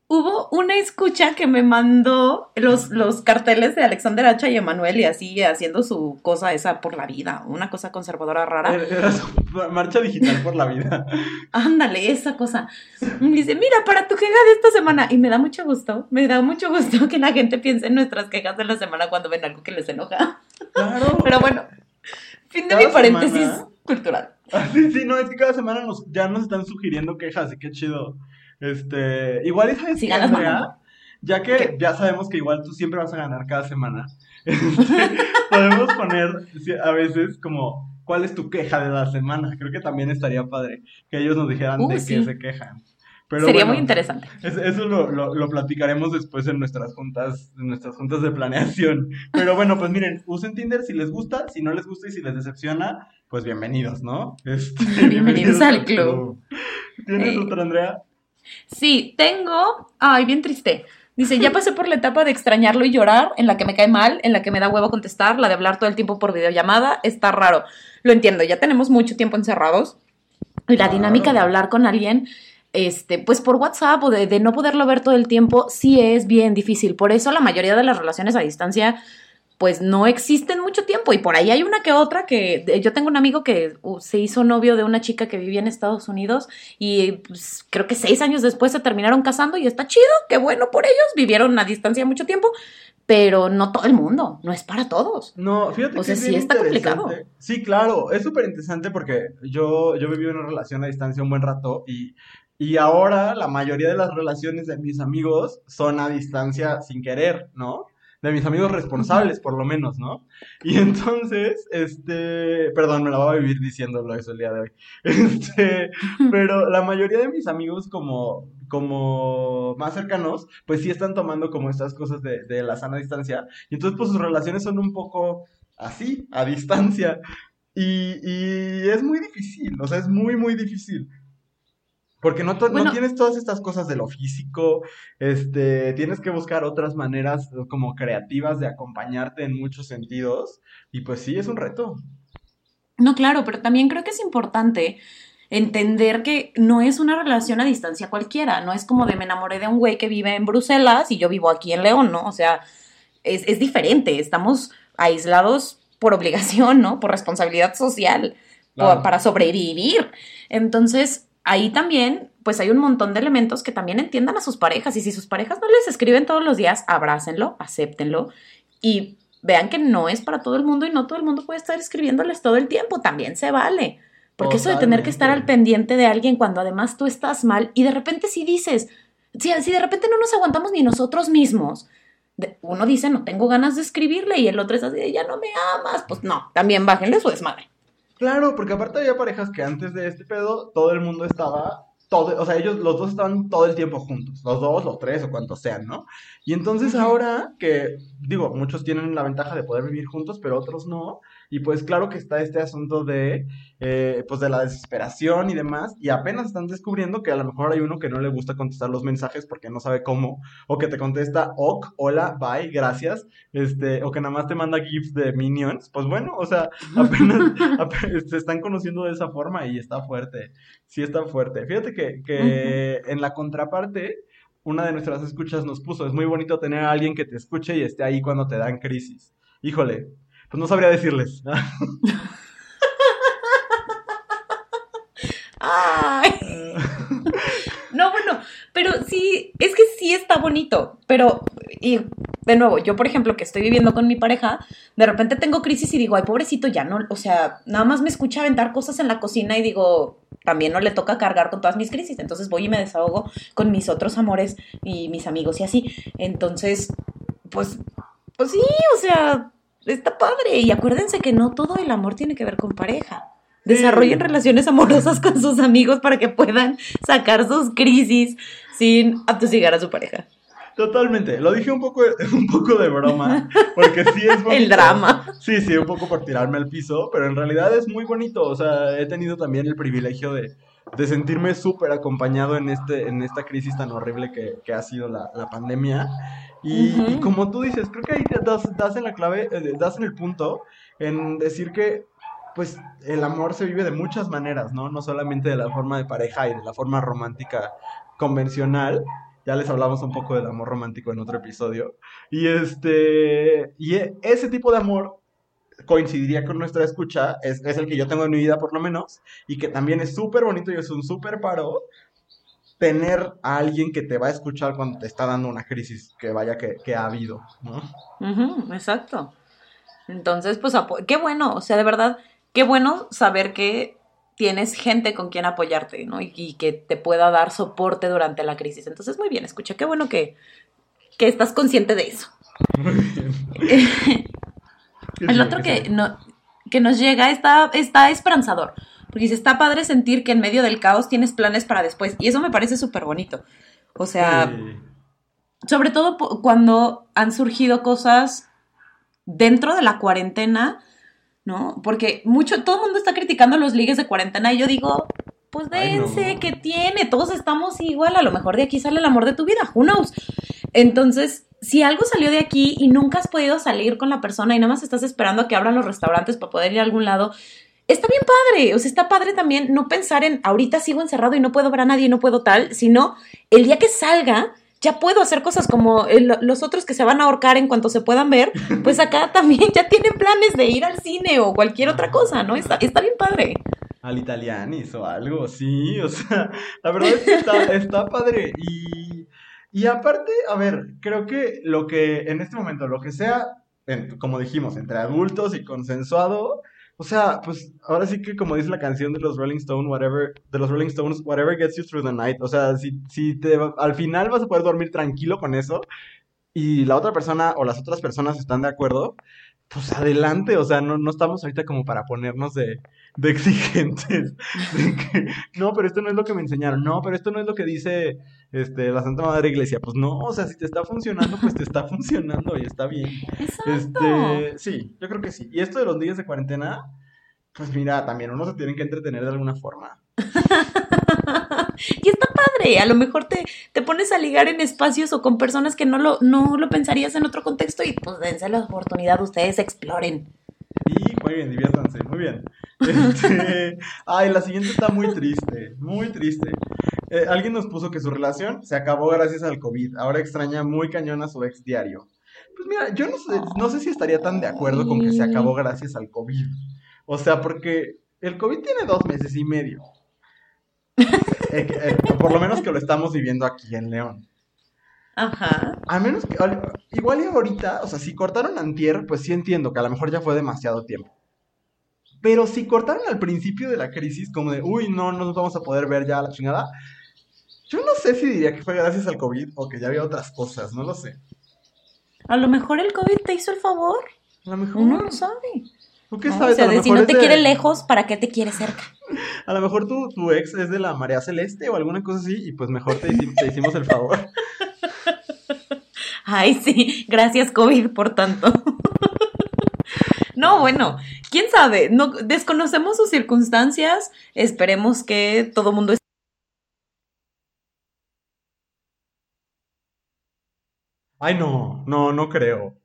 hubo una escucha que me mandó los, los carteles de Alexander Hacha y Emanuel y así haciendo su cosa esa por la vida, una cosa conservadora rara. Era su [laughs] marcha digital por la vida. Ándale, esa cosa. Y dice, mira, para tu queja de esta semana. Y me da mucho gusto, me da mucho gusto que la gente piense en nuestras quejas de la semana cuando ven algo que les enoja. Claro. [laughs] Pero bueno, fin de mi paréntesis cultural. Sí, sí, no, es que cada semana nos, ya nos están sugiriendo quejas y qué chido. Este, igual, ¿y sabes Ya que ya sabemos que igual tú siempre vas a ganar cada semana, [laughs] este, podemos poner a veces como, ¿cuál es tu queja de la semana? Creo que también estaría padre que ellos nos dijeran de qué se quejan. Sería muy interesante. Eso lo, lo, platicaremos después en nuestras juntas, en nuestras juntas de planeación. Pero bueno, pues miren, usen Tinder si les gusta, si no les gusta y si les decepciona, pues bienvenidos, ¿no? Este, [laughs] bienvenidos, al club. ¿Tienes eh, otra, Andrea? Sí, tengo. Ay, bien triste. Dice, ya pasé por la etapa de extrañarlo y llorar, en la que me cae mal, en la que me da huevo contestar, la de hablar todo el tiempo por videollamada, está raro. Lo entiendo, ya tenemos mucho tiempo encerrados. Y la dinámica de hablar con alguien, este, pues por WhatsApp o de, de no poderlo ver todo el tiempo, sí es bien difícil. Por eso la mayoría de las relaciones a distancia pues no existen mucho tiempo y por ahí hay una que otra que yo tengo un amigo que se hizo novio de una chica que vivía en Estados Unidos y pues, creo que seis años después se terminaron casando y está chido, qué bueno por ellos, vivieron a distancia mucho tiempo, pero no todo el mundo, no es para todos. No, fíjate o sea, sí está complicado. Sí, claro, es súper interesante porque yo, yo viví una relación a distancia un buen rato y y ahora la mayoría de las relaciones de mis amigos son a distancia sin querer, ¿no? De mis amigos responsables, por lo menos, ¿no? Y entonces, este, perdón, me la voy a vivir diciéndolo eso el día de hoy. [laughs] Este, pero la mayoría de mis amigos como, como más cercanos, pues sí están tomando como estas cosas de, de la sana distancia. Y entonces, pues sus relaciones son un poco así, a distancia. Y, y es muy difícil, o sea, es muy, muy difícil. Porque no, no, tienes todas estas cosas de lo físico, este, tienes que buscar otras maneras como creativas de acompañarte en muchos sentidos, y pues sí, es un reto. No, claro, pero también creo que es importante entender que no es una relación a distancia cualquiera, no es como de me enamoré de un güey que vive en Bruselas y yo vivo aquí en León, ¿no? O sea, es, es diferente, estamos aislados por obligación, ¿no? Por responsabilidad social, para sobrevivir. Entonces, ahí también, pues hay un montón de elementos que también entiendan a sus parejas. Y si sus parejas no les escriben todos los días, abrácenlo, acéptenlo y vean que no es para todo el mundo y no todo el mundo puede estar escribiéndoles todo el tiempo. También se vale. Porque eso de tener que estar al pendiente de alguien cuando además tú estás mal y de repente si dices, si, si de repente no nos aguantamos ni nosotros mismos, uno dice, no tengo ganas de escribirle y el otro es así, ya no me amas, pues no, también bájenle su desmadre. Claro, porque aparte había parejas que antes de este pedo todo el mundo estaba todo, o sea, ellos los dos estaban todo el tiempo juntos, los dos, los tres o cuantos sean, ¿no? Y entonces ahora que, digo, muchos tienen la ventaja de poder vivir juntos, pero otros no, y pues claro que está este asunto de, eh, pues de la desesperación y demás, y apenas están descubriendo que a lo mejor hay uno que no le gusta contestar los mensajes porque no sabe cómo, o que te contesta, ok, hola, bye, gracias, este, o que nada más te manda gifs de minions, pues bueno, o sea, [laughs] apenas, se están conociendo de esa forma y está fuerte, sí está fuerte. Fíjate que, que en la contraparte, una de nuestras escuchas nos puso, es muy bonito tener a alguien que te escuche y esté ahí cuando te dan crisis. Híjole, pues no sabría decirles. No, bueno, pero sí, es que sí está bonito, pero, y de nuevo, yo por ejemplo que estoy viviendo con mi pareja, de repente tengo crisis y digo, ay, pobrecito, ya no, o sea, nada más me escucha aventar cosas en la cocina y digo, también no le toca cargar con todas mis crisis, entonces voy y me desahogo con mis otros amores y mis amigos y así. Entonces, pues, pues sí, o sea, está padre. Y acuérdense que no todo el amor tiene que ver con pareja. Desarrollen relaciones amorosas con sus amigos para que puedan sacar sus crisis sin atosigar a su pareja. Totalmente. Lo dije un poco, [laughs] un poco de broma, porque sí es [laughs] bonito. El drama. Sí, sí, un poco por tirarme al piso, pero en realidad es muy bonito. O sea, he tenido también el privilegio de, de sentirme súper acompañado en, este, en esta crisis tan horrible que, que ha sido la, la pandemia. Y, y, como tú dices, creo que ahí das, das en la clave, eh, das en el punto en decir que pues el amor se vive de muchas maneras, ¿no? No solamente de la forma de pareja y de la forma romántica convencional. Ya les hablamos un poco del amor romántico en otro episodio. Y este. Y e, ese tipo de amor coincidiría con nuestra escucha, es, es, el que yo tengo en mi vida por lo menos, y que también es súper bonito y es un súper paro tener a alguien que te va a escuchar cuando te está dando una crisis que vaya que, que ha habido, ¿no? Uh -huh, exacto. Entonces, pues, qué bueno, o sea, de verdad, qué bueno saber que tienes gente con quien apoyarte, ¿no? Y, y, que te pueda dar soporte durante la crisis. Entonces, muy bien, escucha, qué bueno que, que estás consciente de eso. Muy bien. [laughs] El otro que, no, que nos llega está, está esperanzador. Porque dice, está padre sentir que en medio del caos tienes planes para después. Y eso me parece súper bonito. O sea, sí. sobre todo cuando han surgido cosas dentro de la cuarentena, ¿no? Porque mucho, todo el mundo está criticando los ligues de cuarentena y yo digo, pues dense, no. que tiene? Todos estamos igual, a lo mejor de aquí sale el amor de tu vida, who knows? Entonces, si algo salió de aquí y nunca has podido salir con la persona y nada más estás esperando a que abran los restaurantes para poder ir a algún lado, está bien padre, o sea, está padre también no pensar en ahorita sigo encerrado y no puedo ver a nadie y no puedo tal, sino el día que salga, ya puedo hacer cosas como el, los otros que se van a ahorcar en cuanto se puedan ver, [laughs] pues acá también ya tienen planes de ir al cine o cualquier otra cosa, ¿no? Está, está bien padre. Al italianis o algo, sí, o sea, la verdad es que está, está padre y, y aparte, a ver, creo que lo que en este momento, lo que sea, en, como dijimos, entre adultos y consensuado, o sea, pues ahora sí que como dice la canción de los Rolling Stones, whatever, de los Rolling Stones, whatever gets you through the night. O sea, si, si te, al final vas a poder dormir tranquilo con eso y la otra persona o las otras personas están de acuerdo, pues adelante. O sea, no, no estamos ahorita como para ponernos de, de [laughs] exigentes. De que, no, pero esto no es lo que me enseñaron. No, pero esto no es lo que dice este, la Santa Madre Iglesia. Pues no, o sea, si te está funcionando, pues te está [laughs] funcionando y está bien. Exacto. Este, sí, yo creo que sí. Y esto de los días de cuarentena, pues mira, también uno se tiene que entretener de alguna forma. [laughs] y está padre, a lo mejor te, te, pones a ligar en espacios o con personas que no lo, no lo pensarías en otro contexto y pues dense la oportunidad, ustedes exploren. Y muy bien, diviértanse, muy bien. Este, [laughs] ay, la siguiente está muy triste, muy triste. Eh, alguien nos puso que su relación se acabó gracias al COVID. Ahora extraña muy cañón a su ex diario. Pues mira, yo no sé, no sé si estaría tan de acuerdo con que se acabó gracias al COVID. O sea, porque el COVID tiene dos meses y medio. [laughs] Eh, eh, por lo menos que lo estamos viviendo aquí en León. Ajá. A menos que, igual y ahorita, o sea, si cortaron antier, pues sí entiendo que a lo mejor ya fue demasiado tiempo. Pero si cortaron al principio de la crisis, como de, uy, no, no nos vamos a poder ver ya a la chingada, yo no sé si diría que fue gracias al COVID o que ya había otras cosas, no lo sé. A lo mejor el COVID te hizo el favor. A lo mejor. Uno no sabe. ¿Tú qué no, sabes? O sea, a lo de si mejor no te de- quiere lejos, ¿para qué te quiere cerca? [laughs] A lo mejor tu, tu ex es de la María Celeste o alguna cosa así, y pues mejor te, te hicimos el favor. Ay, sí, gracias COVID por tanto. No, bueno, quién sabe, no desconocemos sus circunstancias, esperemos que todo mundo esté Ay, no, no, no creo.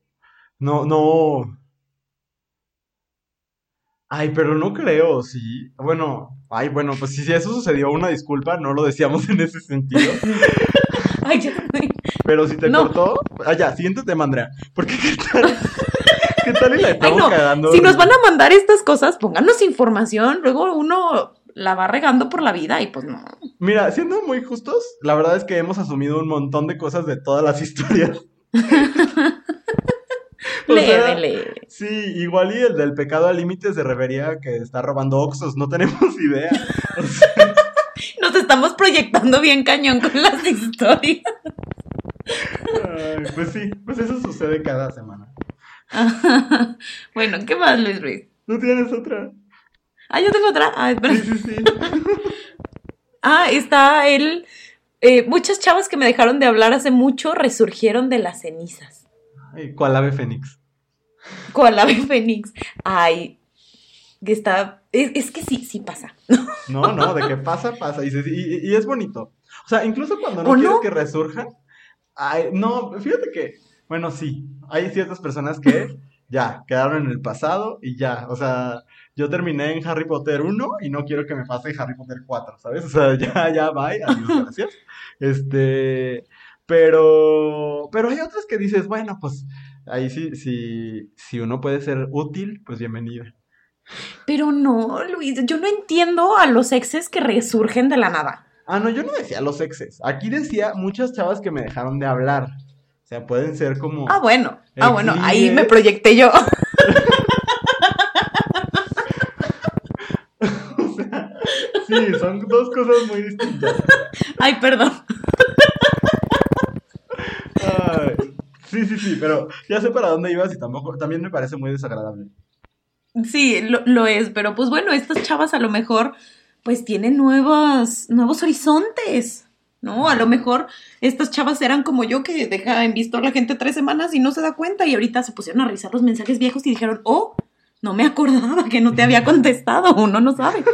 No, no. Ay, pero no creo, sí. Bueno, ay, bueno, pues si eso sucedió, una disculpa, no lo decíamos en ese sentido. [laughs] Ay, ya Pero si te No. cortó, ah, ya, siguiente tema, Andrea. Porque qué tal, [laughs] qué tal y la Ay, estamos no, cagando. si nos van a mandar estas cosas, pónganos información, luego uno la va regando por la vida y pues no. Mira, siendo muy justos, la verdad es que hemos asumido un montón de cosas de todas las [laughs] historias. [laughs] Leve, sea, leve. Sí, igual y el del pecado al límite se revería que está robando Oxos, no tenemos idea. O sea, Nos estamos proyectando bien cañón con las historias. Ay, pues sí, pues eso sucede cada semana. [laughs] bueno, ¿qué más, Luis Ruiz? ¿Tú tienes otra? Ah, yo tengo otra. Ah, espera. Sí, sí, sí. [laughs] Ah, está el Eh, muchas chavas que me dejaron de hablar hace mucho resurgieron de las cenizas. Ay, ¿Cuál ave fénix? ¿Cuál ave fénix? Ay, que está. Es, que sí, sí pasa. No, no, de que pasa, pasa. Y, es bonito. O sea, incluso cuando no quieres que resurjan. No, fíjate que. Bueno, sí. Hay ciertas personas que ya quedaron en el pasado y ya. O sea, yo terminé en Harry Potter 1 y no quiero que me pase Harry Potter 4, ¿sabes? O sea, [laughs] ya, ya, bye, adiós, gracias. Este, pero, pero hay otras que dices, bueno, pues ahí sí, sí, si uno puede ser útil, pues bienvenido. Pero no, Luis, yo no entiendo a los exes que resurgen de la nada. Ah, no, yo no decía los exes. Aquí decía muchas chavas que me dejaron de hablar. O sea, pueden ser como. Ah, bueno. Ah, bueno, ahí me proyecté yo. [laughs] Sí, son dos cosas muy distintas. Ay, perdón. sí, sí, sí, pero ya sé para dónde ibas y tampoco, también me parece muy desagradable. Sí, lo, es, pero pues bueno, estas chavas a lo mejor pues tienen nuevos, nuevos horizontes, ¿no? A lo mejor estas chavas eran como yo que deja en visto a la gente tres semanas y no se da cuenta y ahorita se pusieron a revisar los mensajes viejos y dijeron, oh, no me acordaba que no te había contestado, uno no sabe. [laughs]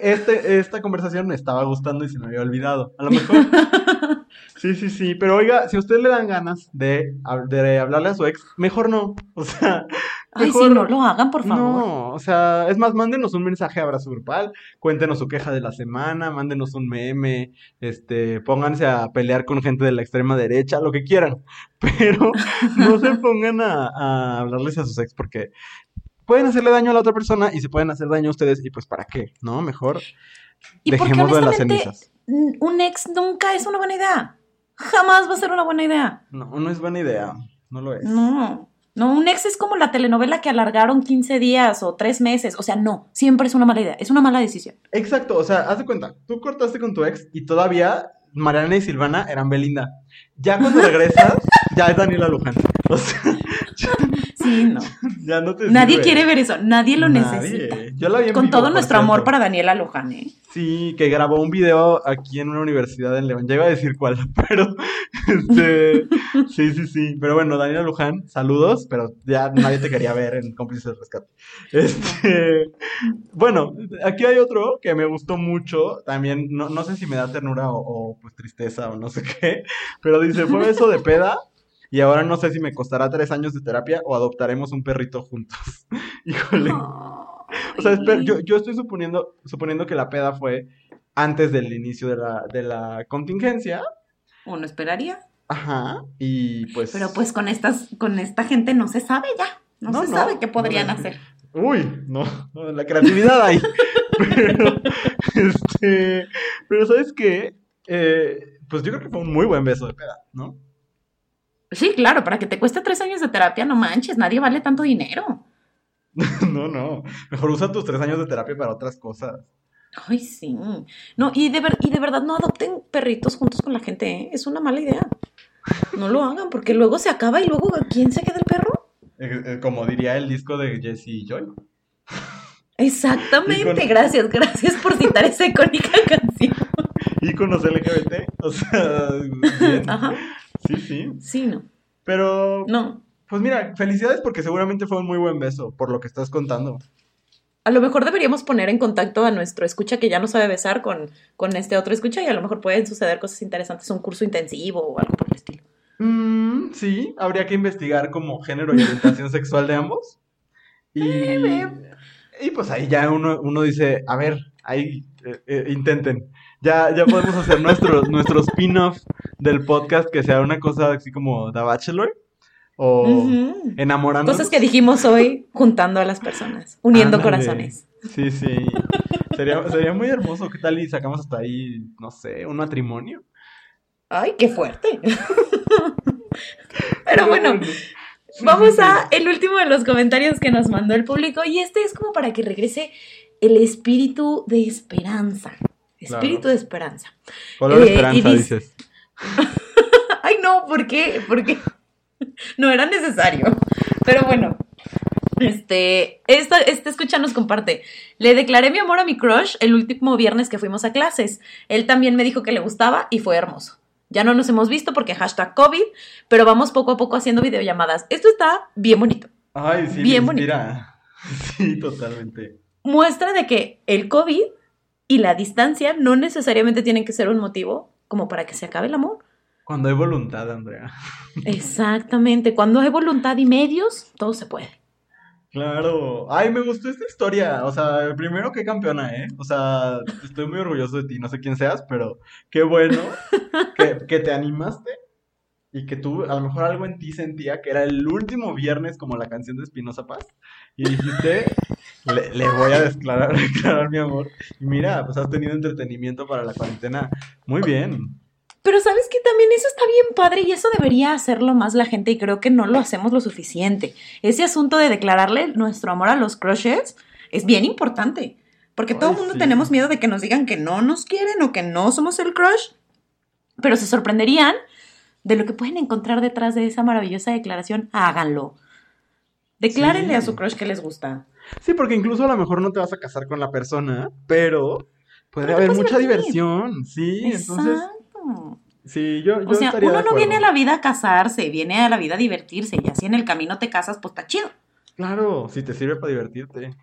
Este, esta conversación me estaba gustando y se me había olvidado. A lo mejor. [laughs] Sí, sí, sí. Pero oiga, si a usted le dan ganas de, de hablarle a su ex, mejor no. O sea. Ay, sí, no lo hagan, por favor. No, o sea, es más, mándenos un mensaje a Abrazo Grupal, cuéntenos su queja de la semana, mándenos un meme, este, pónganse a pelear con gente de la extrema derecha, lo que quieran. [laughs] Pero no se [laughs] pongan a, a hablarles a sus ex porque pueden hacerle daño a la otra persona y se pueden hacer daño a ustedes y pues para qué, ¿no? Mejor dejémoslo en las cenizas. Un ex nunca es una buena idea. Jamás va a ser una buena idea. No, no es buena idea. No lo es. No. No, un ex es como la telenovela que alargaron 15 días o 3 meses. O sea, no, siempre es una mala idea. Es una mala decisión. Exacto, o sea, haz de cuenta, tú cortaste con tu ex y todavía Mariana y Silvana eran Belinda. Ya cuando regresas, ya es Daniela Luján. O sea, [laughs] Sí, no. [laughs] Nadie quiere ver eso, nadie lo necesita. Con todo nuestro amor para Daniela Luján, ¿eh? Sí, que grabó un video aquí en una universidad en León. Ya iba a decir cuál, [laughs] pero este, [laughs] sí, sí, sí. Pero bueno, Daniela Luján, saludos, pero ya nadie te quería ver en Cómplices de Rescate. Este, bueno, aquí hay otro que me gustó mucho. También, no, no sé si me da ternura o, o pues tristeza o no sé qué, pero dice, fue eso de peda y ahora no sé si me costará tres años de terapia o adoptaremos un perrito juntos. [laughs] Híjole. O sea, yo, yo, estoy suponiendo, suponiendo que la peda fue antes del inicio de la, de la contingencia. Uno esperaría. Ajá, y pues... Pero pues con, estas, con esta gente no se sabe ya. No, se sabe qué podrían hacer. Uy, no, la creatividad hay. [laughs] pero, este, pero ¿sabes qué? Eh, pues yo creo que fue un muy buen beso de peda, ¿no? Sí, claro, para que te cueste tres años de terapia, no manches, nadie vale tanto dinero. [laughs] no, no, mejor usa tus tres años de terapia para otras cosas. Ay, sí. No, y de, y de verdad no adopten perritos juntos con la gente, ¿eh? es una mala idea. No lo hagan, porque luego se acaba y luego ¿quién se queda el perro? Eh, eh, como diría el disco de Jesse y Joy. Exactamente, [laughs] gracias, gracias por citar esa icónica canción. [laughs] Íconos LGBT, o sea, Ajá. Sí, sí. Sí, no. Pero. No. Pues mira, felicidades porque seguramente fue un muy buen beso, por lo que estás contando. A lo mejor deberíamos poner en contacto a nuestro escucha que ya no sabe besar con, con este otro escucha y a lo mejor pueden suceder cosas interesantes, un curso intensivo o algo por el estilo. Mm, sí, habría que investigar como género y orientación [laughs] sexual de ambos. Y, y pues ahí ya uno, uno dice, a ver, ahí eh, eh, intenten. Ya, ya podemos hacer nuestro, [laughs] nuestro spin-off del podcast que sea una cosa así como The Bachelor. O enamorando. Cosas que dijimos hoy juntando a las personas, uniendo corazones. Sí, sí. Sería, sería muy hermoso. ¿Qué tal y sacamos hasta ahí, no sé, un matrimonio? Ay, qué fuerte. [laughs] Pero bueno, vamos a el último de los comentarios que nos mandó el público y este es como para que regrese el espíritu de esperanza. Espíritu de esperanza. Color eh, esperanza, dices. [laughs] Ay, no, ¿por qué? Porque [laughs] no era necesario. Pero bueno, Este, esta, esta escucha nos comparte. Le declaré mi amor a mi crush el último viernes que fuimos a clases. Él también me dijo que le gustaba y fue hermoso. Ya no nos hemos visto porque hashtag COVID, pero vamos poco a poco haciendo videollamadas. Esto está bien bonito. Ay, sí, bien bonito. [laughs] Sí, totalmente. Muestra de que el COVID y la distancia no necesariamente tienen que ser un motivo como para que se acabe el amor. Cuando hay voluntad, Andrea. Exactamente, cuando hay voluntad y medios, todo se puede. Claro. Ay, me gustó esta historia. O sea, primero qué campeona, ¿eh? O sea, estoy muy orgulloso de ti. No sé quién seas, pero qué bueno [laughs] que, te animaste y que tú, a lo mejor algo en ti sentía que era el último viernes como la canción de Espinosa Paz. Y dijiste, le, voy a declarar, [laughs] declarar mi amor. Y mira, pues has tenido entretenimiento para la cuarentena. Muy bien. Pero sabes que también eso está bien padre y eso debería hacerlo más la gente y creo que no lo hacemos lo suficiente. Ese asunto de declararle nuestro amor a los crushes es bien importante. Porque todo el mundo tenemos miedo de que nos digan que no nos quieren o que no somos el crush. Pero se sorprenderían de lo que pueden encontrar detrás de esa maravillosa declaración. Háganlo. Declárenle a su crush que les gusta. Sí, porque incluso a lo mejor no te vas a casar con la persona, pero puede haber mucha diversión. Sí, entonces Sí, yo, yo O sea, uno no viene a la vida a casarse, viene a la vida a divertirse. Y así en el camino te casas, pues está chido. Claro, si te sirve para divertirte.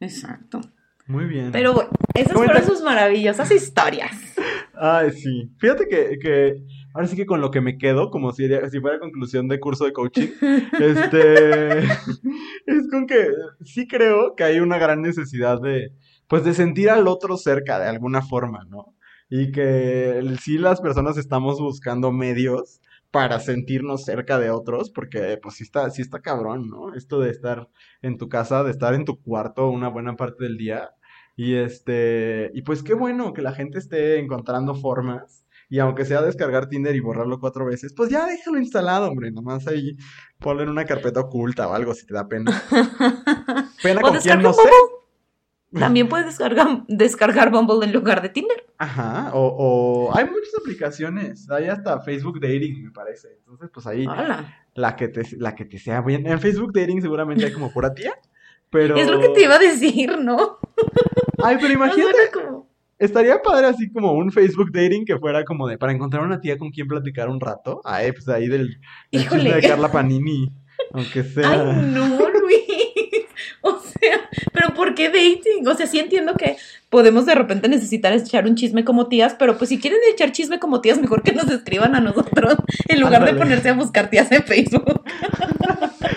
Exacto. Muy bien. Pero esas fueron sus maravillosas historias. [laughs] Ay, sí. Fíjate que, que ahora sí que con lo que me quedo, como si, si fuera conclusión de curso de coaching, [laughs] este, [laughs] es con que sí creo que hay una gran necesidad de, pues de sentir al otro cerca de alguna forma, ¿no? y que sí las personas estamos buscando medios para sentirnos cerca de otros, porque pues sí está, sí está cabrón, ¿no? Esto de estar en tu casa, de estar en tu cuarto una buena parte del día. Y este, y pues qué bueno que la gente esté encontrando formas. Y aunque sea descargar Tinder y borrarlo cuatro veces, pues ya déjalo instalado, hombre. Nomás ahí ponlo en una carpeta oculta o algo si te da pena. [laughs] Pena con quien no sé. [laughs] También puedes descargar, descargar Bumble en lugar de Tinder. Ajá, o, hay muchas aplicaciones, hay hasta Facebook Dating, me parece. Entonces, pues ahí la que te la que te sea bien. En Facebook Dating seguramente hay como pura tía, pero Es lo que te iba a decir, ¿no? Ay, pero [laughs] imagínate Estaría padre así como un Facebook dating que fuera como de para encontrar una tía con quien platicar un rato. Ay, pues ahí del, del de Carla Panini, aunque sea. Ay, no, o sea, pero ¿por qué dating? O sea, sí entiendo que podemos de repente necesitar echar un chisme como tías, pero pues si quieren echar chisme como tías, mejor que nos escriban a nosotros en lugar de ponerse a buscar tías en Facebook. [laughs]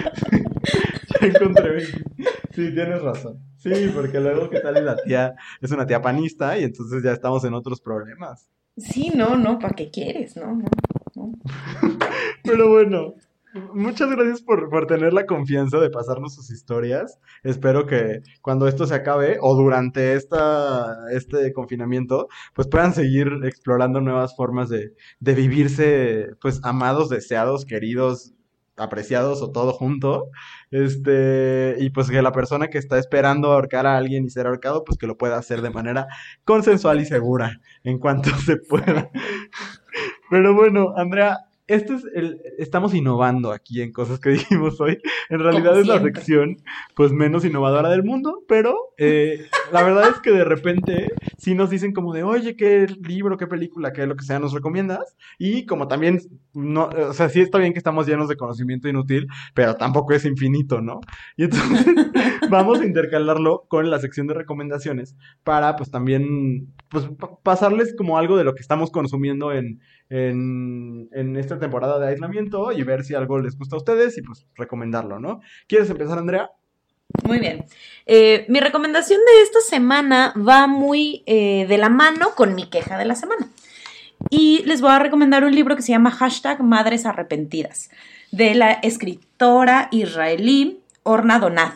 [laughs] encontré. Sí, tienes razón. Sí, porque luego, ¿qué tal? Y la tía es una tía panista y entonces ya estamos en otros problemas. Sí, no, no, ¿para qué quieres? No, no, no. [laughs] Pero bueno, Muchas gracias por, por, tener la confianza de pasarnos sus historias. Espero que cuando esto se acabe o durante esta, este confinamiento, pues puedan seguir explorando nuevas formas de, de vivirse, pues amados, deseados, queridos, apreciados o todo junto. Este, y pues que la persona que está esperando ahorcar a alguien y ser ahorcado, pues que lo pueda hacer de manera consensual y segura en cuanto [laughs] se pueda. Pero bueno, Andrea, esto es el, estamos innovando aquí en cosas que [laughs] dijimos hoy. En realidad es la sección pues menos innovadora del mundo, pero eh, la verdad es que de repente sí nos dicen como de, oye, qué libro, qué película, qué lo que sea nos recomiendas. Y como también, no, o sea, sí está bien que estamos llenos de conocimiento inútil, pero tampoco es infinito, ¿no? Y entonces [laughs] vamos a intercalarlo con la sección de recomendaciones para pues también pues pasarles como algo de lo que estamos consumiendo en en, en, esta temporada de aislamiento y ver si algo les gusta a ustedes y pues recomendarlo, ¿no? ¿Quieres empezar, Andrea? Muy bien. Eh, mi recomendación de esta semana va muy eh, de la mano con mi queja de la semana. Y les voy a recomendar un libro que se llama Hashtag Madres Arrepentidas, de la escritora israelí Orna Donad.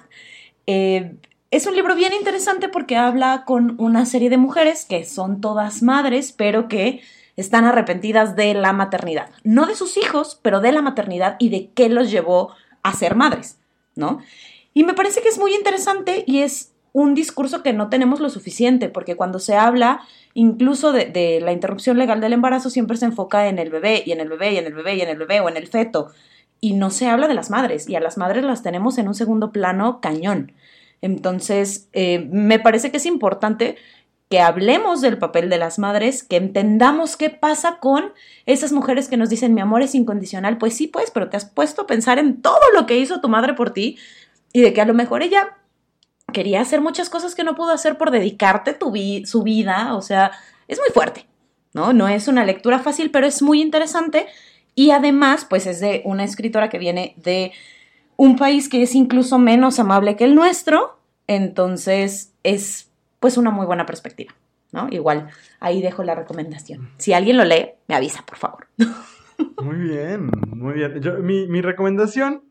Eh, es un libro bien interesante porque habla con una serie de mujeres que son todas madres, pero que están arrepentidas de la maternidad. No de sus hijos, pero de la maternidad y de qué los llevó a ser madres, ¿no? Y me parece que es muy interesante y es un discurso que no tenemos lo suficiente, porque cuando se habla incluso de, la interrupción legal del embarazo siempre se enfoca en el bebé y en el bebé y en el bebé y en el bebé o en el feto. y no se habla de las madres, y a las madres las tenemos en un segundo plano cañón. Entonces, eh, me parece que es importante que hablemos del papel de las madres, que entendamos qué pasa con esas mujeres que nos dicen mi amor es incondicional. Pues sí, pues, pero te has puesto a pensar en todo lo que hizo tu madre por ti y de que a lo mejor ella quería hacer muchas cosas que no pudo hacer por dedicarte tu su vida. O sea, es muy fuerte, ¿no? No es una lectura fácil, pero es muy interesante. Y además, pues es de una escritora que viene de un país que es incluso menos amable que el nuestro. Entonces, es pues una muy buena perspectiva, ¿no? Igual, ahí dejo la recomendación. Si alguien lo lee, me avisa, por favor. [laughs] Muy bien, muy bien. mi, mi recomendación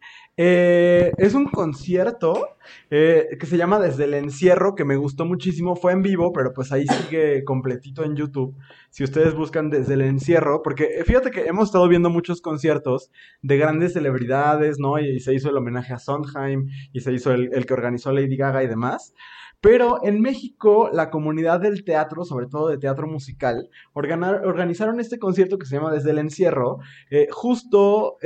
eh, es un concierto eh, que se llama Desde el Encierro, que me gustó muchísimo. Fue en vivo, pero pues ahí sigue completito en YouTube. Si ustedes buscan Desde el Encierro, porque eh, fíjate que hemos estado viendo muchos conciertos de grandes celebridades, ¿no? Y, se hizo el homenaje a Sondheim, y se hizo el que organizó Lady Gaga y demás. Pero en México, la comunidad del teatro, sobre todo de teatro musical, organizaron este concierto que se llama Desde el Encierro, justo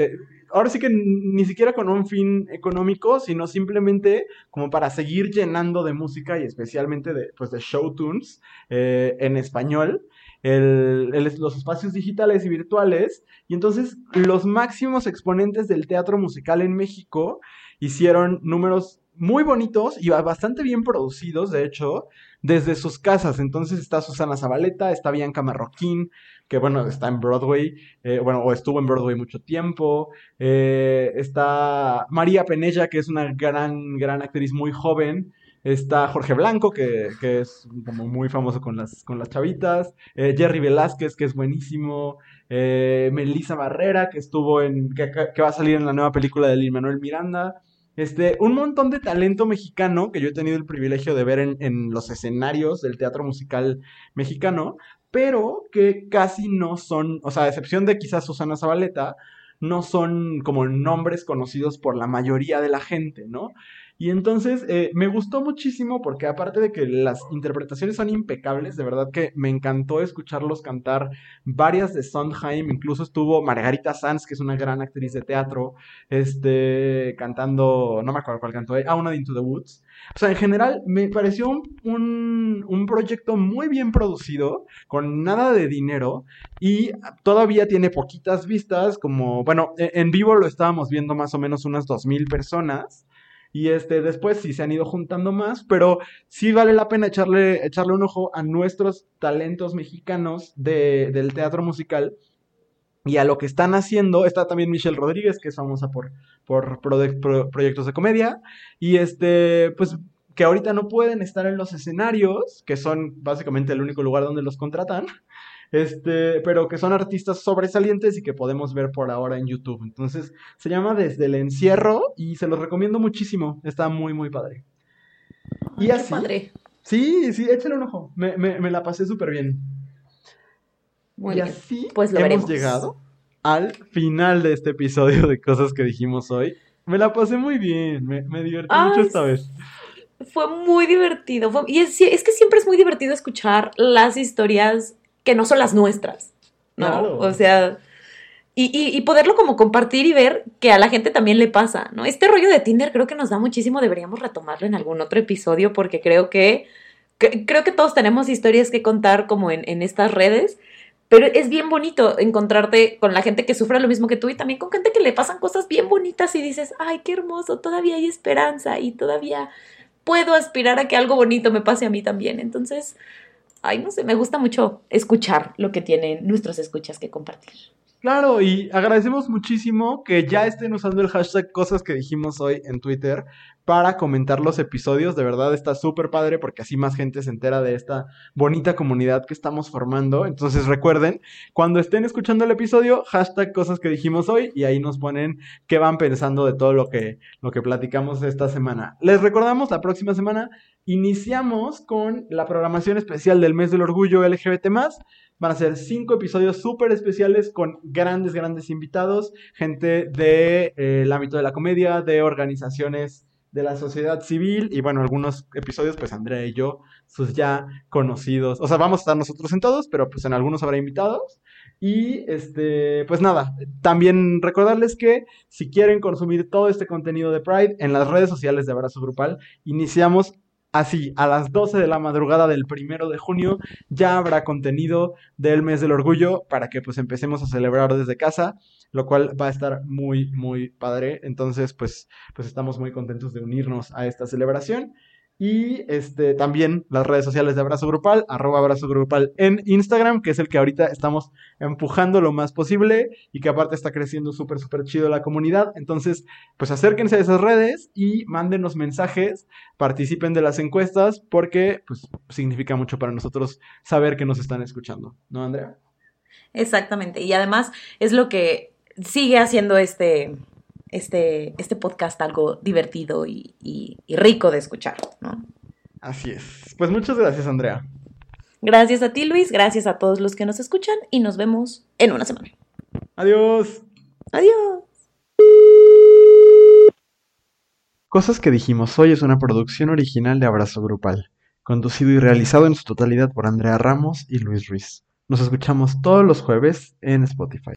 ahora sí que ni siquiera con un fin económico, sino simplemente como para seguir llenando de música y especialmente de, pues, de show tunes eh, en español. los espacios digitales y virtuales. Y entonces los máximos exponentes del teatro musical en México hicieron números muy bonitos y bastante bien producidos, de hecho, desde sus casas. Entonces está Susana Zabaleta, está Bianca Marroquín, que bueno, está en Broadway, eh, bueno, o estuvo en Broadway mucho tiempo. Eh, está María Penella, que es una gran, gran actriz muy joven. Está Jorge Blanco, que, es como muy famoso con las, con las chavitas. Eh, Jerry Velázquez, que es buenísimo. Melissa Barrera, que estuvo en. Que, que, va a salir en la nueva película de Lin Manuel Miranda. Este, un montón de talento mexicano que yo he tenido el privilegio de ver en, en, los escenarios del teatro musical mexicano, pero que casi no son, o sea, a excepción de quizás Susana Zabaleta, no son como nombres conocidos por la mayoría de la gente, ¿no? Y entonces eh, me gustó muchísimo porque aparte de que las interpretaciones son impecables, de verdad que me encantó escucharlos cantar varias de Sondheim, incluso estuvo Margarita Sanz, que es una gran actriz de teatro, este, cantando, no me acuerdo cuál cantó, ah, una de Into the Woods. O sea, en general me pareció un, un proyecto muy bien producido, con nada de dinero y todavía tiene poquitas vistas, como, bueno, e, en vivo lo estábamos viendo más o menos unas 2.000 personas. Y este, después sí se han ido juntando más, pero sí vale la pena echarle, echarle un ojo a nuestros talentos mexicanos de, del teatro musical y a lo que están haciendo. Está también Michelle Rodríguez, que es famosa por, por proyectos de comedia. Y este, pues que ahorita no pueden estar en los escenarios, que son básicamente el único lugar donde los contratan este, pero que son artistas sobresalientes y que podemos ver por ahora en YouTube. Entonces, se llama Desde el Encierro y se los recomiendo muchísimo. Está muy, muy padre. y así. Padre. Sí, sí, échale un ojo. Me, la pasé súper bien. Muy y así pues hemos llegado al final de este episodio de cosas que dijimos hoy. Me la pasé muy bien, me, divertí mucho esta vez. Fue muy divertido. y es, es, que siempre es muy divertido escuchar las historias que no son las nuestras, ¿no? O sea, y, poderlo como compartir y ver que a la gente también le pasa, ¿no? Este rollo de Tinder creo que nos da muchísimo, deberíamos retomarlo en algún otro episodio porque creo que, creo que todos tenemos historias que contar como en, en estas redes. Pero es bien bonito encontrarte con la gente que sufre lo mismo que tú y también con gente que le pasan cosas bien bonitas y dices, ay, qué hermoso, todavía hay esperanza y todavía puedo aspirar a que algo bonito me pase a mí también. Entonces, ay, no sé, me gusta mucho escuchar lo que tienen nuestros escuchas que compartir. Claro, y agradecemos muchísimo que ya estén usando el hashtag cosas que dijimos hoy en Twitter para comentar los episodios. De verdad está súper padre porque así más gente se entera de esta bonita comunidad que estamos formando. Entonces recuerden, cuando estén escuchando el episodio, hashtag cosas que dijimos hoy y ahí nos ponen qué van pensando de todo lo que, lo que platicamos esta semana. Les recordamos, la próxima semana iniciamos con la programación especial del mes del orgullo LGBT Van a ser cinco episodios súper especiales con grandes, grandes invitados, gente del de, eh, ámbito de la comedia, de organizaciones de la sociedad civil y bueno, algunos episodios pues Andrea y yo, sus ya conocidos, o sea, vamos a estar nosotros en todos, pero pues en algunos habrá invitados. Y este, pues nada, también recordarles que si quieren consumir todo este contenido de Pride en las redes sociales de Abrazo Grupal, iniciamos así a las 12 de la madrugada del primero de junio. Ya habrá contenido del mes del orgullo para que pues empecemos a celebrar desde casa, lo cual va a estar muy, muy padre. Entonces, pues, pues estamos muy contentos de unirnos a esta celebración. Y este, también las redes sociales de Abrazo Grupal, arroba Abrazo Grupal en Instagram, que es el que ahorita estamos empujando lo más posible y que aparte está creciendo súper, súper chido la comunidad. Entonces, pues acérquense a esas redes y mándenos mensajes, participen de las encuestas, porque pues significa mucho para nosotros saber que nos están escuchando, ¿no, Andrea? Exactamente. Y además es lo que sigue haciendo este, este, este podcast algo divertido y, rico de escuchar, ¿no? Así es. Pues muchas gracias, Andrea. Gracias a ti, Luis. Gracias a todos los que nos escuchan y nos vemos en una semana. Adiós. Adiós. Cosas que dijimos hoy es una producción original de Abrazo Grupal, conducido y realizado en su totalidad por Andrea Ramos y Luis Ruiz. Nos escuchamos todos los jueves en Spotify.